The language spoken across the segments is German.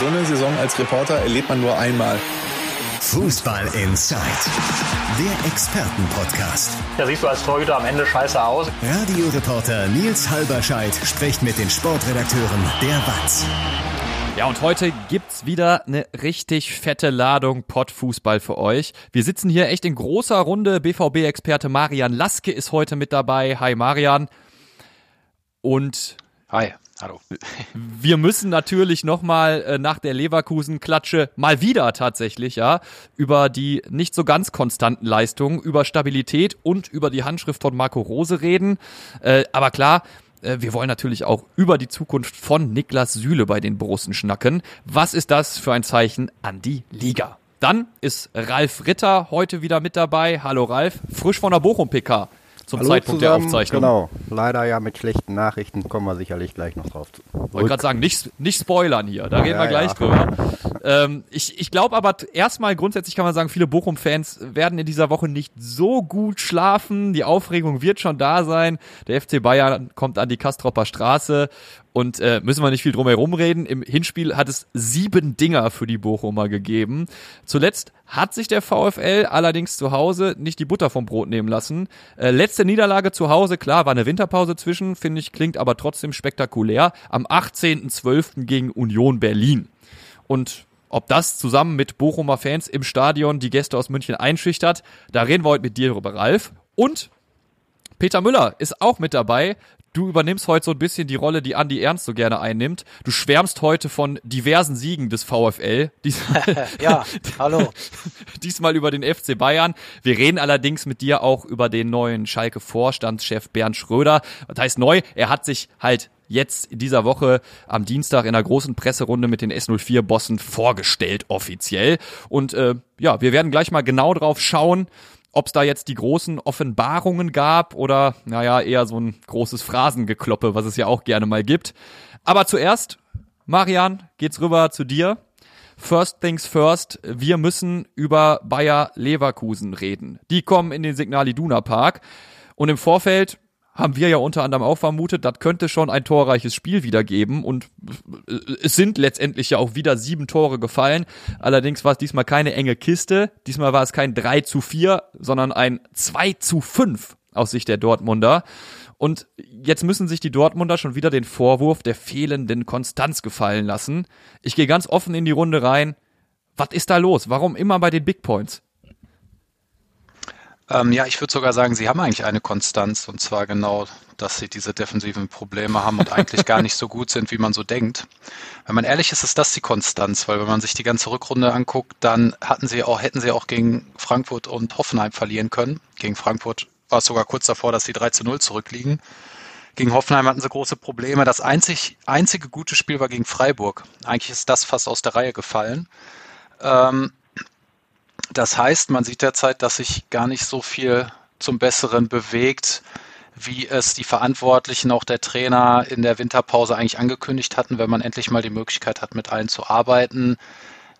So eine Saison als Reporter erlebt man nur einmal. Fußball Inside, der Expertenpodcast. Da siehst du als Torhüter am Ende scheiße aus. Radioreporter Nils Halberscheid spricht mit den Sportredakteuren der WAZ. Ja, und heute gibt's wieder eine richtig fette Ladung Pottfußball für euch. Wir sitzen hier echt in großer Runde. BVB-Experte Marian Laske ist heute mit dabei. Hi Marian. Und Hi. Hallo. Wir müssen natürlich nochmal äh, nach der Leverkusen-Klatsche mal wieder tatsächlich, ja, über die nicht so ganz konstanten Leistungen, über Stabilität und über die Handschrift von Marco Rose reden. Äh, aber klar, äh, wir wollen natürlich auch über die Zukunft von Niklas Süle bei den Borussen schnacken. Was ist das für ein Zeichen an die Liga? Dann ist Ralf Ritter heute wieder mit dabei. Hallo Ralf, frisch von der Bochum-PK zum Hallo Zeitpunkt zusammen. der Aufzeichnung. Genau, leider ja mit schlechten Nachrichten, kommen wir sicherlich gleich noch drauf. Wollte gerade sagen, nicht, nicht spoilern hier, da reden Ja, wir gleich ja. drüber. Ähm, ich ich glaube aber erstmal grundsätzlich kann man sagen, viele Bochum-Fans werden in dieser Woche nicht so gut schlafen. Die Aufregung wird schon da sein. Der FC Bayern kommt an die Kastropper Straße und äh, müssen wir nicht viel drum herum reden. Im Hinspiel hat es sieben Dinger für die Bochumer gegeben. Zuletzt hat sich der VfL allerdings zu Hause nicht die Butter vom Brot nehmen lassen. Äh, letzte Niederlage zu Hause, klar, war eine Winterpause zwischen, finde ich, klingt aber trotzdem spektakulär. Am 18.12. gegen Union Berlin. Und ob das zusammen mit Bochumer Fans im Stadion die Gäste aus München einschüchtert, da reden wir heute mit dir drüber, Ralf. Und Peter Müller ist auch mit dabei. Du übernimmst heute so ein bisschen die Rolle, die Andi Ernst so gerne einnimmt. Du schwärmst heute von diversen Siegen des VfL. Diesmal, Ja, hallo. diesmal über den FC Bayern. Wir reden allerdings mit dir auch über den neuen Schalke-Vorstandschef Bernd Schröder. Das heißt neu, er hat sich halt jetzt in dieser Woche am Dienstag in einer großen Presserunde mit den S04-Bossen vorgestellt offiziell. Und äh, ja, wir werden gleich mal genau drauf schauen, ob es da jetzt die großen Offenbarungen gab oder, naja, eher so ein großes Phrasengekloppe, was es ja auch gerne mal gibt. Aber zuerst, Marian, geht's rüber zu dir. First things first, wir müssen über Bayer Leverkusen reden. Die kommen in den Signal Iduna Park und im Vorfeld haben wir ja unter anderem auch vermutet, das könnte schon ein torreiches Spiel wieder geben und äh, es sind letztendlich ja auch wieder sieben Tore gefallen. Allerdings war es diesmal keine enge Kiste. Diesmal war es kein 3 zu 4, sondern ein 2 zu 5 aus Sicht der Dortmunder. Und jetzt müssen sich die Dortmunder schon wieder den Vorwurf der fehlenden Konstanz gefallen lassen. Ich gehe ganz offen in die Runde rein. Was ist da los? Warum immer bei den Big Points? Ähm, ja, ich würde sogar sagen, sie haben eigentlich eine Konstanz und zwar genau, dass sie diese defensiven Probleme haben und eigentlich gar nicht so gut sind, wie man so denkt. Wenn man ehrlich ist, ist das die Konstanz, weil wenn man sich die ganze Rückrunde anguckt, dann hatten sie auch, hätten sie auch gegen Frankfurt und Hoffenheim verlieren können. Gegen Frankfurt war es sogar kurz davor, dass sie 3 zu 0 zurückliegen. Gegen Hoffenheim hatten sie große Probleme. Das einzig, einzige gute Spiel war gegen Freiburg. Eigentlich ist das fast aus der Reihe gefallen. Ähm, das heißt, man sieht derzeit, dass sich gar nicht so viel zum Besseren bewegt, wie es die Verantwortlichen, auch der Trainer in der Winterpause eigentlich angekündigt hatten, wenn man endlich mal die Möglichkeit hat, mit allen zu arbeiten,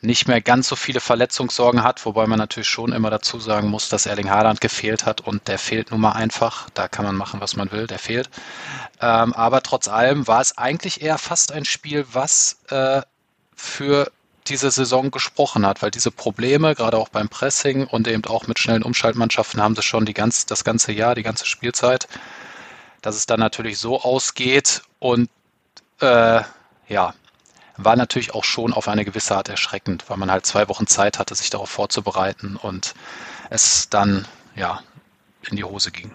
nicht mehr ganz so viele Verletzungssorgen hat, wobei man natürlich schon immer dazu sagen muss, dass Erling Haaland gefehlt hat und der fehlt nun mal einfach. Da kann man machen, was man will, der fehlt. Ähm, aber trotz allem war es eigentlich eher fast ein Spiel, was äh, für diese Saison gesprochen hat, weil diese Probleme, gerade auch beim Pressing und eben auch mit schnellen Umschaltmannschaften, haben sie schon die ganz, das ganze Jahr, die ganze Spielzeit, dass es dann natürlich so ausgeht und äh, ja, war natürlich auch schon auf eine gewisse Art erschreckend, weil man halt zwei Wochen Zeit hatte, sich darauf vorzubereiten und es dann ja in die Hose ging.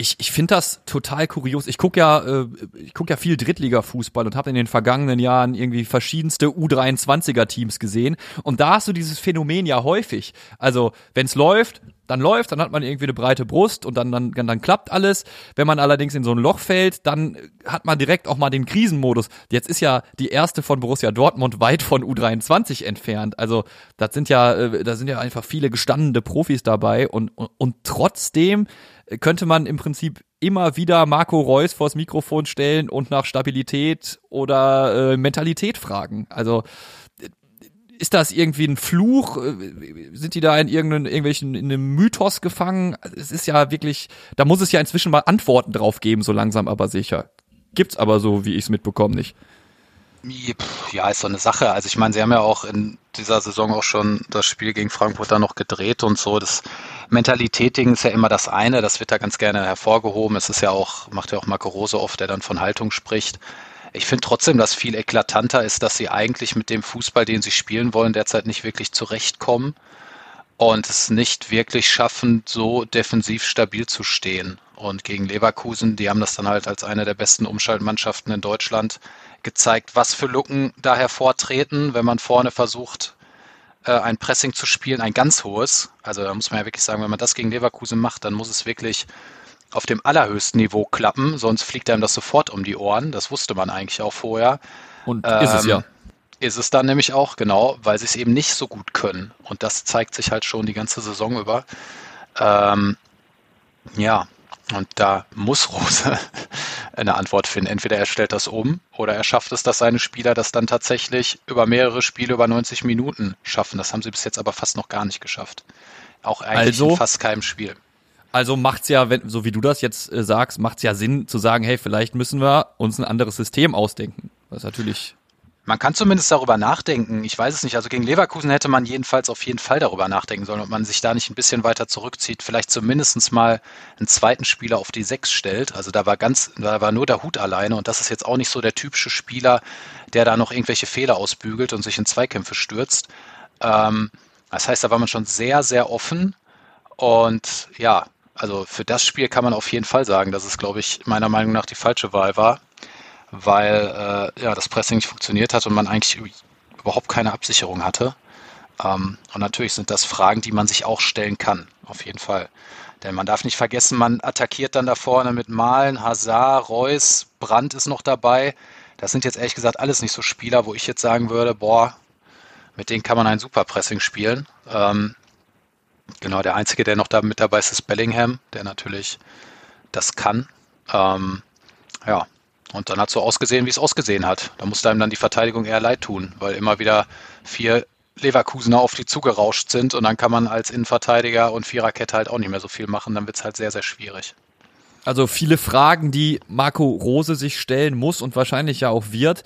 Ich, ich finde das total kurios. Ich gucke ja, äh, ich guck ja viel Drittliga-Fußball und habe in den vergangenen Jahren irgendwie verschiedenste U23er-Teams gesehen. Und da hast du dieses Phänomen ja häufig. Also, wenn's läuft, dann läuft, dann hat man irgendwie eine breite Brust und dann, dann, dann klappt alles. Wenn man allerdings in so ein Loch fällt, dann hat man direkt auch mal den Krisenmodus. Jetzt ist ja die erste von Borussia Dortmund weit von U23 entfernt. Also das sind ja, äh, da sind ja einfach viele gestandene Profis dabei und, und, und trotzdem könnte man im Prinzip immer wieder Marco Reus vors Mikrofon stellen und nach Stabilität oder äh, Mentalität fragen. Also ist das irgendwie ein Fluch? Sind die da in irgendeinen, irgendwelchen, in einem Mythos gefangen? Es ist ja wirklich, da muss es ja inzwischen mal Antworten drauf geben, so langsam aber sicher. Gibt's aber so, wie ich es mitbekomme, nicht. Ja, ist so eine Sache. Also ich meine, sie haben ja auch in dieser Saison auch schon das Spiel gegen Frankfurt dann noch gedreht und so. Das Mentalität-Ding ist ja immer das eine, das wird da ganz gerne hervorgehoben. Es ist ja auch, macht ja auch Marco Rose oft, der dann von Haltung spricht. Ich finde trotzdem, dass viel eklatanter ist, dass sie eigentlich mit dem Fußball, den sie spielen wollen, derzeit nicht wirklich zurechtkommen und es nicht wirklich schaffen, so defensiv stabil zu stehen. Und gegen Leverkusen, die haben das dann halt als eine der besten Umschaltmannschaften in Deutschland gezeigt, was für Lücken da hervortreten, wenn man vorne versucht, äh, ein Pressing zu spielen, ein ganz hohes. Also da muss man ja wirklich sagen, wenn man das gegen Leverkusen macht, dann muss es wirklich auf dem allerhöchsten Niveau klappen, sonst fliegt einem das sofort um die Ohren. Das wusste man eigentlich auch vorher. Und ähm, ist es ja. Ist es dann nämlich auch, genau, weil sie es eben nicht so gut können. Und das zeigt sich halt schon die ganze Saison über. Ähm, ja, und da muss Rose eine Antwort finden. Entweder er stellt das um oder er schafft es, dass seine Spieler das dann tatsächlich über mehrere Spiele über 90 Minuten schaffen. Das haben sie bis jetzt aber fast noch gar nicht geschafft. Auch eigentlich also, in fast keinem Spiel. Also macht's ja, wenn, so wie du das jetzt äh, sagst, macht's ja Sinn zu sagen, hey, vielleicht müssen wir uns ein anderes System ausdenken. Was natürlich man kann zumindest darüber nachdenken. Ich weiß es nicht. Also gegen Leverkusen hätte man jedenfalls auf jeden Fall darüber nachdenken sollen, ob man sich da nicht ein bisschen weiter zurückzieht, vielleicht zumindest mal einen zweiten Spieler auf die Sechs stellt. Also da war ganz, da war nur der Hut alleine und das ist jetzt auch nicht so der typische Spieler, der da noch irgendwelche Fehler ausbügelt und sich in Zweikämpfe stürzt. Ähm, das heißt, da war man schon sehr, sehr offen und ja, also für das Spiel kann man auf jeden Fall sagen, dass es, glaube ich, meiner Meinung nach die falsche Wahl war weil äh, ja, das Pressing nicht funktioniert hat und man eigentlich überhaupt keine Absicherung hatte. Ähm, und natürlich sind das Fragen, die man sich auch stellen kann, auf jeden Fall. Denn man darf nicht vergessen, man attackiert dann da vorne mit Malen, Hazard, Reus, Brandt ist noch dabei. Das sind jetzt ehrlich gesagt alles nicht so Spieler, wo ich jetzt sagen würde, boah, mit denen kann man ein super Pressing spielen. Ähm, genau, der Einzige, der noch da mit dabei ist, ist Bellingham, der natürlich das kann. Ähm, ja, und dann hat es so ausgesehen, wie es ausgesehen hat. Da musste einem dann die Verteidigung eher leid tun, weil immer wieder vier Leverkusener auf die zugerauscht sind und dann kann man als Innenverteidiger und Viererkette halt auch nicht mehr so viel machen. Dann wird es halt sehr, sehr schwierig. Also viele Fragen, die Marco Rose sich stellen muss und wahrscheinlich ja auch wird.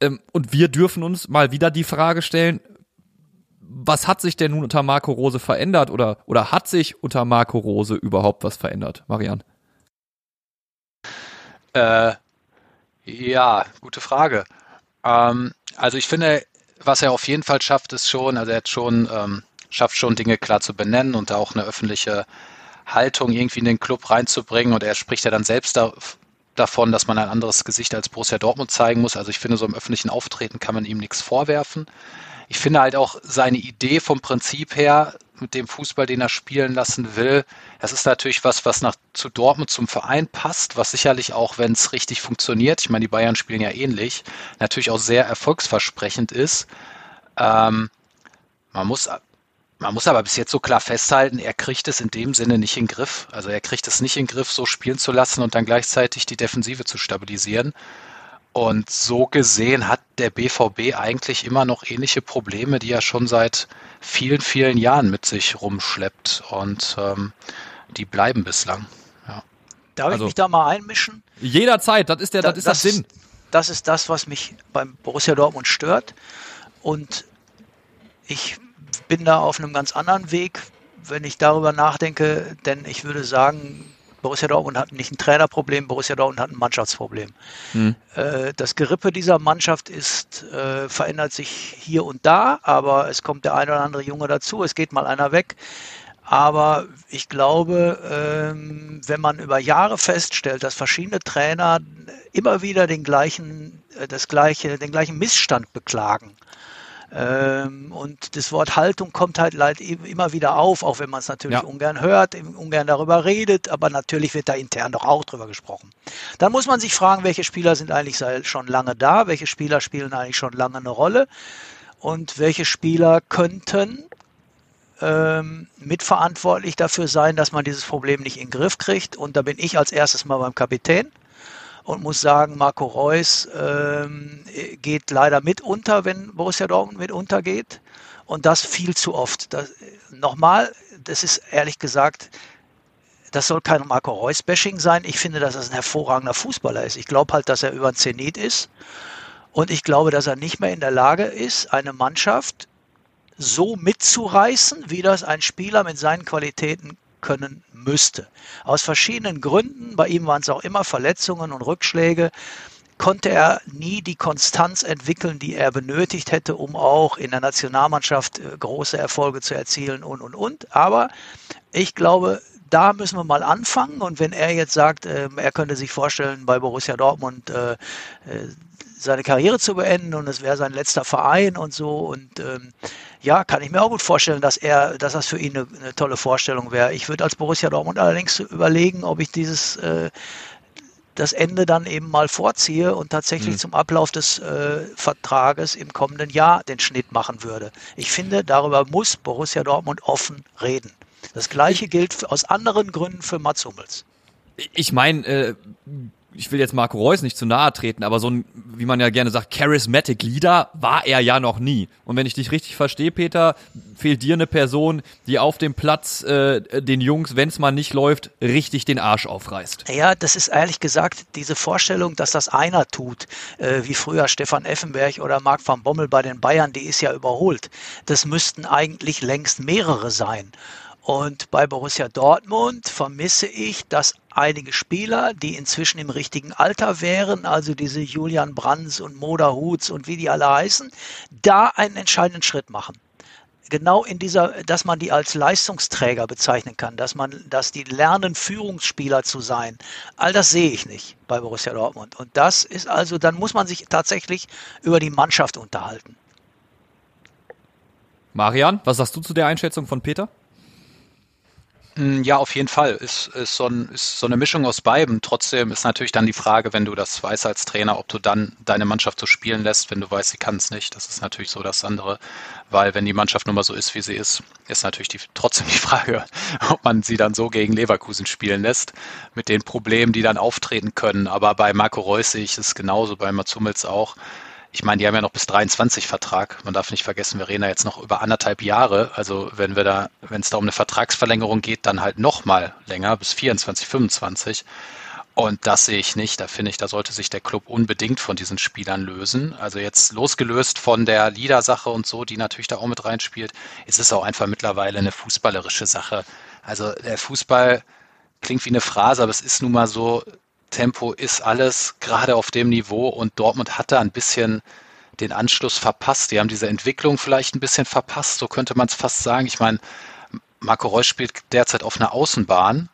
Ähm, und wir dürfen uns mal wieder die Frage stellen, was hat sich denn nun unter Marco Rose verändert oder, oder hat sich unter Marco Rose überhaupt was verändert, Marian? Äh, ja, gute Frage. Ähm, also ich finde, was er auf jeden Fall schafft, ist schon, also er hat schon, ähm, schafft schon Dinge klar zu benennen und da auch eine öffentliche Haltung irgendwie in den Club reinzubringen und er spricht ja dann selbst da, davon, dass man ein anderes Gesicht als Borussia Dortmund zeigen muss. Also ich finde, so im öffentlichen Auftreten kann man ihm nichts vorwerfen. Ich finde halt auch seine Idee vom Prinzip her, mit dem Fußball, den er spielen lassen will. Das ist natürlich was, was nach, zu Dortmund zum Verein passt, was sicherlich auch, wenn es richtig funktioniert, ich meine, die Bayern spielen ja ähnlich, natürlich auch sehr erfolgsversprechend ist. Ähm, man muss man muss aber bis jetzt so klar festhalten, er kriegt es in dem Sinne nicht in den Griff. Also er kriegt es nicht in den Griff, so spielen zu lassen und dann gleichzeitig die Defensive zu stabilisieren. Und so gesehen hat der BVB eigentlich immer noch ähnliche Probleme, die er schon seit vielen, vielen Jahren mit sich rumschleppt. Und ähm, die bleiben bislang. Ja. Darf also, ich mich da mal einmischen? Jederzeit, das ist der, das, das ist das Sinn. Das ist das, was mich beim Borussia Dortmund stört. Und ich bin da auf einem ganz anderen Weg, wenn ich darüber nachdenke, denn ich würde sagen, Borussia Dortmund hat nicht ein Trainerproblem, Borussia Dortmund hat ein Mannschaftsproblem. Hm. Äh, das Gerippe dieser Mannschaft ist, äh, verändert sich hier und da, aber es kommt der eine oder andere Junge dazu, es geht mal einer weg. Aber ich glaube, ähm, wenn man über Jahre feststellt, dass verschiedene Trainer immer wieder den gleichen, äh, das gleiche, den gleichen Missstand beklagen, und das Wort Haltung kommt halt immer wieder auf, auch wenn man es natürlich ja. ungern hört, ungern darüber redet, aber natürlich wird da intern doch auch drüber gesprochen. Dann muss man sich fragen, welche Spieler sind eigentlich schon lange da, welche Spieler spielen eigentlich schon lange eine Rolle und welche Spieler könnten ähm, mitverantwortlich dafür sein, dass man dieses Problem nicht in den Griff kriegt. Und da bin ich als erstes mal beim Kapitän und muss sagen, Marco Reus ähm, geht leider mit unter, wenn Borussia Dortmund mit untergeht. Und das viel zu oft. Das, nochmal, das ist ehrlich gesagt, das soll kein Marco Reus-Bashing sein. Ich finde, dass er ein hervorragender Fußballer ist. Ich glaube halt, dass er über den Zenit ist. Und ich glaube, dass er nicht mehr in der Lage ist, eine Mannschaft so mitzureißen, wie das ein Spieler mit seinen Qualitäten können müsste. Aus verschiedenen Gründen, bei ihm waren es auch immer Verletzungen und Rückschläge, konnte er nie die Konstanz entwickeln, die er benötigt hätte, um auch in der Nationalmannschaft äh, große Erfolge zu erzielen und, und, und. Aber ich glaube, da müssen wir mal anfangen. Und wenn er jetzt sagt, äh, er könnte sich vorstellen, bei Borussia Dortmund äh, seine Karriere zu beenden und es wäre sein letzter Verein und so. Und ähm, ja, kann ich mir auch gut vorstellen, dass er, dass das für ihn eine, eine tolle Vorstellung wäre. Ich würde als Borussia Dortmund allerdings überlegen, ob ich dieses äh, das Ende dann eben mal vorziehe und tatsächlich mhm. zum Ablauf des äh, Vertrages im kommenden Jahr den Schnitt machen würde. Ich finde, darüber muss Borussia Dortmund offen reden. Das gleiche gilt aus anderen Gründen für Mats Hummels. Ich meine, äh, ich will jetzt Marco Reus nicht zu nahe treten, aber so ein, wie man ja gerne sagt, charismatic Leader war er ja noch nie. Und wenn ich dich richtig verstehe, Peter, fehlt dir eine Person, die auf dem Platz äh, den Jungs, wenn es mal nicht läuft, richtig den Arsch aufreißt. Ja, das ist ehrlich gesagt diese Vorstellung, dass das einer tut, äh, wie früher Stefan Effenberg oder Marc van Bommel bei den Bayern, die ist ja überholt. Das müssten eigentlich längst mehrere sein. Und bei Borussia Dortmund vermisse ich, dass einige Spieler, die inzwischen im richtigen Alter wären, also diese Julian Brands und Moda Huths und wie die alle heißen, da einen entscheidenden Schritt machen. Genau in dieser, dass man die als Leistungsträger bezeichnen kann, dass man, dass die lernen, Führungsspieler zu sein. All das sehe ich nicht bei Borussia Dortmund. Und das ist also, dann muss man sich tatsächlich über die Mannschaft unterhalten. Marian, was sagst du zu der Einschätzung von Peter? Hm, ja, auf jeden Fall. Ist, ist, so ein, ist so eine Mischung aus beiden. Trotzdem ist natürlich dann die Frage, wenn du das weißt als Trainer, ob du dann deine Mannschaft so spielen lässt, wenn du weißt, sie kann es nicht. Das ist natürlich so das andere. Weil wenn die Mannschaft nun mal so ist, wie sie ist, ist natürlich die, trotzdem die Frage, ob man sie dann so gegen Leverkusen spielen lässt, mit den Problemen, die dann auftreten können. Aber bei Marco Reus sehe ich es genauso, bei Mats Hummels auch ich meine, die haben ja noch bis 23 Vertrag. Man darf nicht vergessen, wir reden ja jetzt noch über anderthalb Jahre. Also wenn wir da, wenn es da um eine Vertragsverlängerung geht, dann halt noch mal länger, bis 24, 25. Und das sehe ich nicht. Da finde ich, da sollte sich der Club unbedingt von diesen Spielern lösen. Also jetzt losgelöst von der Liedersache und so, die natürlich da auch mit reinspielt, ist es auch einfach mittlerweile eine fußballerische Sache. Also der Fußball klingt wie eine Phrase, aber es ist nun mal so, Tempo ist alles gerade auf dem Niveau und Dortmund hat da ein bisschen den Anschluss verpasst. Die haben diese Entwicklung vielleicht ein bisschen verpasst, so könnte man es fast sagen. Ich meine, Marco Reus spielt derzeit auf einer Außenbahn.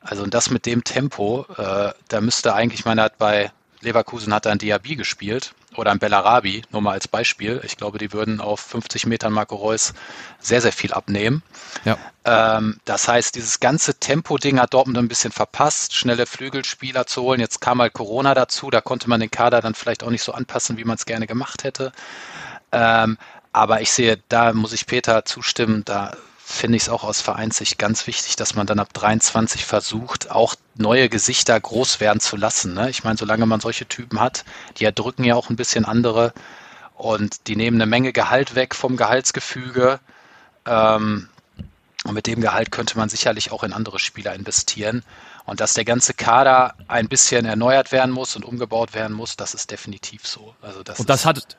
Also und das mit dem Tempo, äh, da müsste eigentlich, er hat bei Leverkusen hat er ein Diaby gespielt oder ein Bellarabi, nur mal als Beispiel. Ich glaube, die würden auf 50 Metern Marco Reus sehr, sehr viel abnehmen. Ja. Ähm, das heißt, dieses ganze Tempo-Ding hat Dortmund ein bisschen verpasst, schnelle Flügelspieler zu holen. Jetzt kam halt Corona dazu, da konnte man den Kader dann vielleicht auch nicht so anpassen, wie man es gerne gemacht hätte. Ähm, aber ich sehe, da muss ich Peter zustimmen, da finde ich es auch aus Vereinssicht ganz wichtig, dass man dann ab 23 versucht, auch neue Gesichter groß werden zu lassen. Ne? Ich meine, solange man solche Typen hat, die erdrücken ja auch ein bisschen andere und die nehmen eine Menge Gehalt weg vom Gehaltsgefüge. Ähm, und mit dem Gehalt könnte man sicherlich auch in andere Spieler investieren. Und dass der ganze Kader ein bisschen erneuert werden muss und umgebaut werden muss, das ist definitiv so. Also das und das hat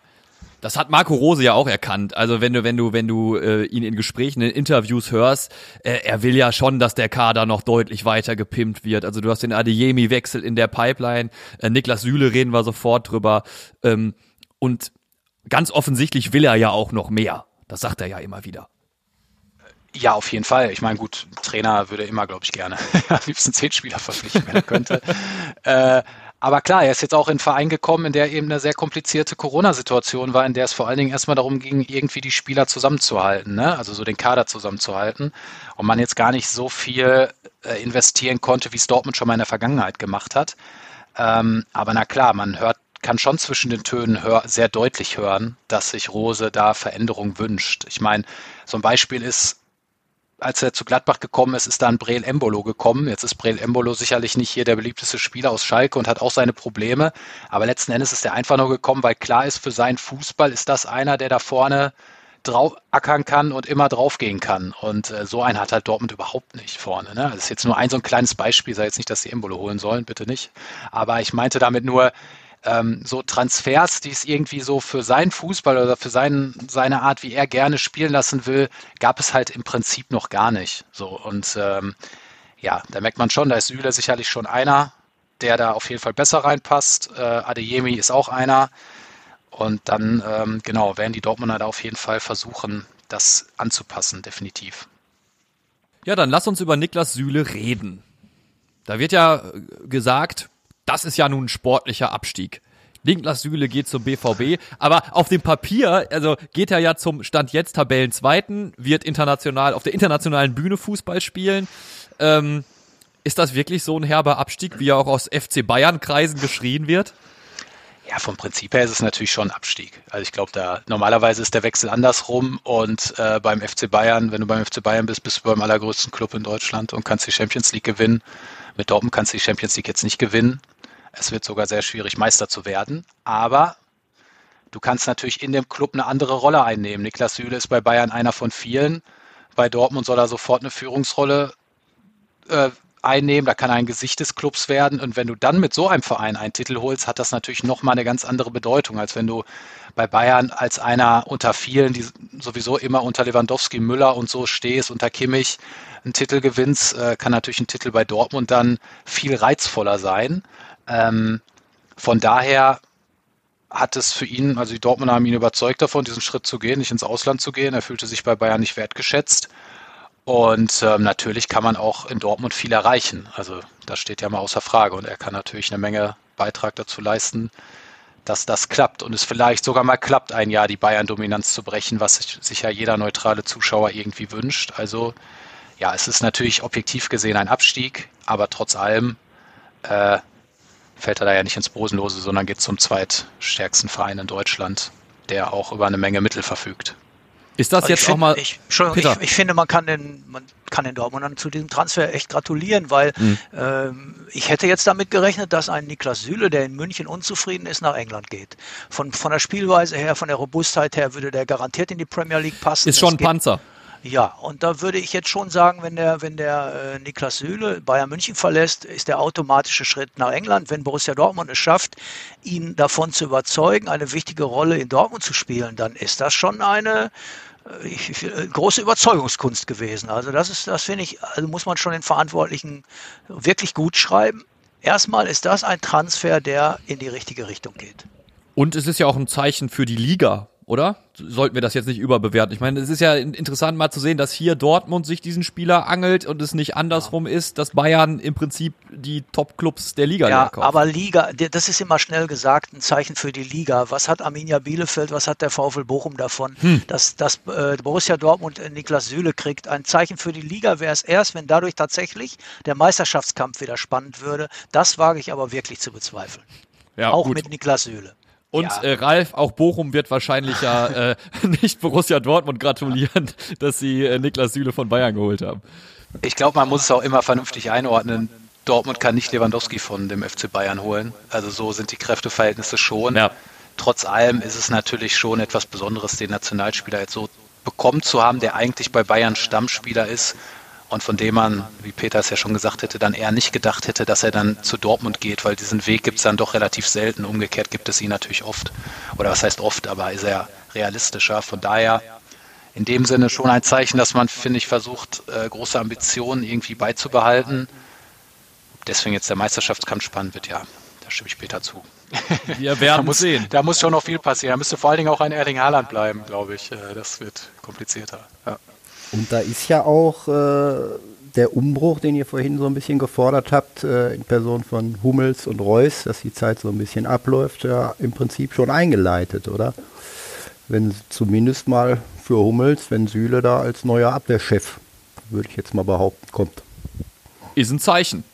das hat Marco Rose ja auch erkannt. Also wenn du, wenn du, wenn du äh, ihn in Gesprächen, in Interviews hörst, äh, er will ja schon, dass der Kader noch deutlich weiter gepimpt wird. Also du hast den Adeyemi-Wechsel in der Pipeline, äh, Niklas Süle reden wir sofort drüber. Ähm, und ganz offensichtlich will er ja auch noch mehr. Das sagt er ja immer wieder. Ja, auf jeden Fall. Ich meine, gut, Trainer würde immer, glaube ich, gerne am liebsten zehn Spieler verpflichten, wenn er könnte. äh, aber klar, er ist jetzt auch in einen Verein gekommen, in der eben eine sehr komplizierte Corona-Situation war, in der es vor allen Dingen erstmal darum ging, irgendwie die Spieler zusammenzuhalten, ne? also so den Kader zusammenzuhalten. Und man jetzt gar nicht so viel äh, investieren konnte, wie es Dortmund schon mal in der Vergangenheit gemacht hat. Ähm, aber na klar, man hört kann schon zwischen den Tönen hör, sehr deutlich hören, dass sich Rose da Veränderung wünscht. Ich meine, so ein Beispiel ist, als er zu Gladbach gekommen ist, ist dann Breel Embolo gekommen. Jetzt ist Breel Embolo sicherlich nicht hier der beliebteste Spieler aus Schalke und hat auch seine Probleme. Aber letzten Endes ist er einfach nur gekommen, weil klar ist, für seinen Fußball ist das einer, der da vorne drauf ackern kann und immer draufgehen kann. Und äh, so einen hat halt Dortmund überhaupt nicht vorne. Ne? Das ist jetzt nur ein so ein kleines Beispiel, sei jetzt nicht, dass sie Embolo holen sollen, bitte nicht. Aber ich meinte damit nur, ähm, so Transfers, die es irgendwie so für seinen Fußball oder für seinen, seine Art, wie er gerne spielen lassen will, gab es halt im Prinzip noch gar nicht. So und ähm, ja, da merkt man schon, da ist Süle sicherlich schon einer, der da auf jeden Fall besser reinpasst. Äh, Adeyemi ist auch einer. Und dann, ähm, genau, werden die Dortmunder da auf jeden Fall versuchen, das anzupassen, definitiv. Ja, dann lass uns über Niklas Süle reden. Da wird ja gesagt, das ist ja nun ein sportlicher Abstieg. Niklas Süle geht zum BVB, aber auf dem Papier, also geht er ja zum Stand jetzt Tabellenzweiten, wird international auf der internationalen Bühne Fußball spielen. Ähm, ist das wirklich so ein herber Abstieg, wie er auch aus FC Bayern Kreisen geschrien wird? Ja, vom Prinzip her ist es natürlich schon ein Abstieg. Also ich glaube, da normalerweise ist der Wechsel andersrum und äh, beim FC Bayern, wenn du beim FC Bayern bist, bist du beim allergrößten Club in Deutschland und kannst die Champions League gewinnen. Mit Dortmund kannst du die Champions League jetzt nicht gewinnen. Es wird sogar sehr schwierig, Meister zu werden. Aber du kannst natürlich in dem Club eine andere Rolle einnehmen. Niklas Süle ist bei Bayern einer von vielen. Bei Dortmund soll er sofort eine Führungsrolle äh, einnehmen, da kann er ein Gesicht des Clubs werden. Und wenn du dann mit so einem Verein einen Titel holst, hat das natürlich nochmal eine ganz andere Bedeutung, als wenn du bei Bayern als einer unter vielen, die sowieso immer unter Lewandowski, Müller und so stehst, unter Kimmich einen Titel gewinnst, äh, kann natürlich ein Titel bei Dortmund dann viel reizvoller sein. Ähm, von daher hat es für ihn, also die Dortmunder haben ihn überzeugt davon, diesen Schritt zu gehen, nicht ins Ausland zu gehen. Er fühlte sich bei Bayern nicht wertgeschätzt. Und ähm, natürlich kann man auch in Dortmund viel erreichen. Also das steht ja mal außer Frage. Und er kann natürlich eine Menge Beitrag dazu leisten, dass das klappt und es vielleicht sogar mal klappt, ein Jahr die Bayern-Dominanz zu brechen, was sich, ja jeder neutrale Zuschauer irgendwie wünscht. Also ja, es ist natürlich objektiv gesehen ein Abstieg, aber trotz allem äh, fällt er da ja nicht ins Bosenlose, sondern geht zum zweitstärksten Verein in Deutschland, der auch über eine Menge Mittel verfügt. Ist das Also jetzt ich auch mal. Ich, Peter. ich, ich finde, man kann den, man kann den Dortmundern zu diesem Transfer echt gratulieren, weil Mhm. ähm, ich hätte jetzt damit gerechnet, dass ein Niklas Süle, der in München unzufrieden ist, nach England geht. Von, von der Spielweise her, von der Robustheit her, würde der garantiert in die Premier League passen. Ist schon Es ein geht- Panzer. Ja, und da würde ich jetzt schon sagen, wenn der, wenn der äh, Niklas Süle Bayern München verlässt, ist der automatische Schritt nach England. Wenn Borussia Dortmund es schafft, ihn davon zu überzeugen, eine wichtige Rolle in Dortmund zu spielen, dann ist das schon eine äh, äh, große Überzeugungskunst gewesen. Also das ist, das finde ich, also muss man schon den Verantwortlichen wirklich gut schreiben. Erstmal ist das ein Transfer, der in die richtige Richtung geht. Und es ist ja auch ein Zeichen für die Liga, oder? Sollten wir das jetzt nicht überbewerten? Ich meine, es ist ja in- interessant mal zu sehen, dass hier Dortmund sich diesen Spieler angelt und es nicht andersrum ist, dass Bayern im Prinzip die Top-Clubs der Liga Ja, aber Liga, das ist immer schnell gesagt, ein Zeichen für die Liga. Was hat Arminia Bielefeld, was hat der VfL Bochum davon, Hm. dass, dass äh, Borussia Dortmund äh, Niklas Süle kriegt? Ein Zeichen für die Liga wäre es erst, wenn dadurch tatsächlich der Meisterschaftskampf wieder spannend würde. Das wage ich aber wirklich zu bezweifeln. ja, Auch gut. mit Niklas Süle. Und Ja. äh, Ralf, auch Bochum wird wahrscheinlich ja äh, nicht Borussia Dortmund gratulieren, dass sie äh, Niklas Süle von Bayern geholt haben. Ich glaube, man muss es auch immer vernünftig einordnen. Dortmund kann nicht Lewandowski von dem FC Bayern holen. Also so sind die Kräfteverhältnisse schon. Ja. Trotz allem ist es natürlich schon etwas Besonderes, den Nationalspieler jetzt so bekommen zu haben, der eigentlich bei Bayern Stammspieler ist und von dem man, wie Peter es ja schon gesagt hätte, dann eher nicht gedacht hätte, dass er dann zu Dortmund geht, weil diesen Weg gibt es dann doch relativ selten. Umgekehrt gibt es ihn natürlich oft. Oder was heißt oft, aber ist er realistischer. Von daher in dem Sinne schon ein Zeichen, dass man, finde ich, versucht, äh, große Ambitionen irgendwie beizubehalten. Deswegen jetzt der Meisterschaftskampf spannend wird, ja, da stimme ich Peter zu. Wir Da werden muss, sehen. da muss schon noch viel passieren. Da müsste vor allen Dingen auch ein Erling Haaland bleiben, glaube ich. Äh, Das wird komplizierter. Ja. Und da ist ja auch äh, der Umbruch, den ihr vorhin so ein bisschen gefordert habt, äh, in Person von Hummels und Reus, dass die Zeit so ein bisschen abläuft, ja im Prinzip schon eingeleitet, oder? Wenn zumindest mal für Hummels, wenn Süle da als neuer Abwehrchef, würde ich jetzt mal behaupten, kommt. Ist ein Zeichen.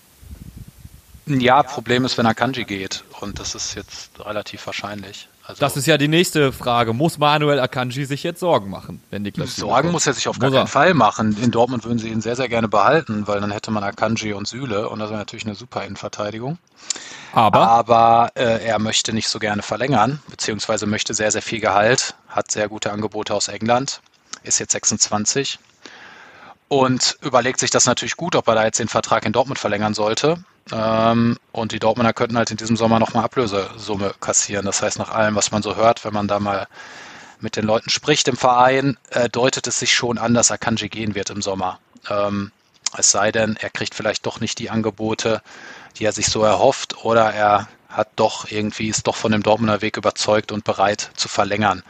ja, Problem ist, wenn Akanji geht. Und das ist jetzt relativ wahrscheinlich. Also Das ist ja die nächste Frage. Muss Manuel Akanji sich jetzt Sorgen machen, wenn Niklas Süle Sorgen kommt? muss er sich auf gar keinen Fall machen. In Dortmund würden sie ihn sehr, sehr gerne behalten, weil dann hätte man Akanji und Süle und das wäre natürlich eine super Innenverteidigung. Aber Aber äh, er möchte nicht so gerne verlängern, beziehungsweise möchte sehr, sehr viel Gehalt, hat sehr gute Angebote aus England, ist jetzt 26 und überlegt sich das natürlich gut, ob er da jetzt den Vertrag in Dortmund verlängern sollte. Ähm, und die Dortmunder könnten halt in diesem Sommer nochmal Ablösesumme kassieren. Das heißt, nach allem, was man so hört, wenn man da mal mit den Leuten spricht im Verein, äh, deutet es sich schon an, dass Akanji gehen wird im Sommer. Ähm, es sei denn, er kriegt vielleicht doch nicht die Angebote, die er sich so erhofft, oder er hat doch irgendwie, ist doch von dem Dortmunder Weg überzeugt und bereit zu verlängern.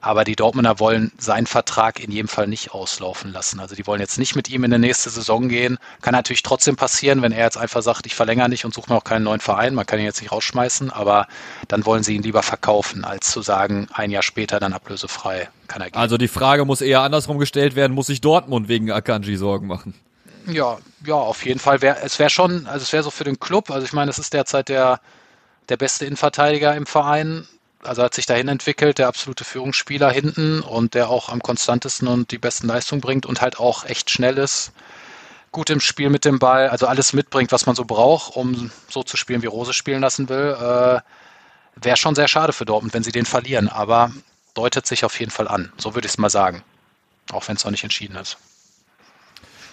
Aber die Dortmunder wollen seinen Vertrag in jedem Fall nicht auslaufen lassen. Also die wollen jetzt nicht mit ihm in die nächste Saison gehen. Kann natürlich trotzdem passieren, wenn er jetzt einfach sagt, ich verlängere nicht und suche mir auch keinen neuen Verein. Man kann ihn jetzt nicht rausschmeißen, aber dann wollen sie ihn lieber verkaufen, als zu sagen, ein Jahr später dann ablösefrei kann er gehen. Also die Frage muss eher andersrum gestellt werden, muss sich Dortmund wegen Akanji Sorgen machen? Ja, ja, auf jeden Fall. Wär, es wäre schon, also es wäre so für den Club, also ich meine, es ist derzeit der, der beste Innenverteidiger im Verein also hat sich dahin entwickelt, der absolute Führungsspieler hinten und der auch am konstantesten und die besten Leistungen bringt und halt auch echt schnell ist, gut im Spiel mit dem Ball, also alles mitbringt, was man so braucht, um so zu spielen, wie Rose spielen lassen will. Äh, Wäre schon sehr schade für Dortmund, wenn sie den verlieren, aber deutet sich auf jeden Fall an. So würde ich es mal sagen. Auch wenn es noch nicht entschieden ist.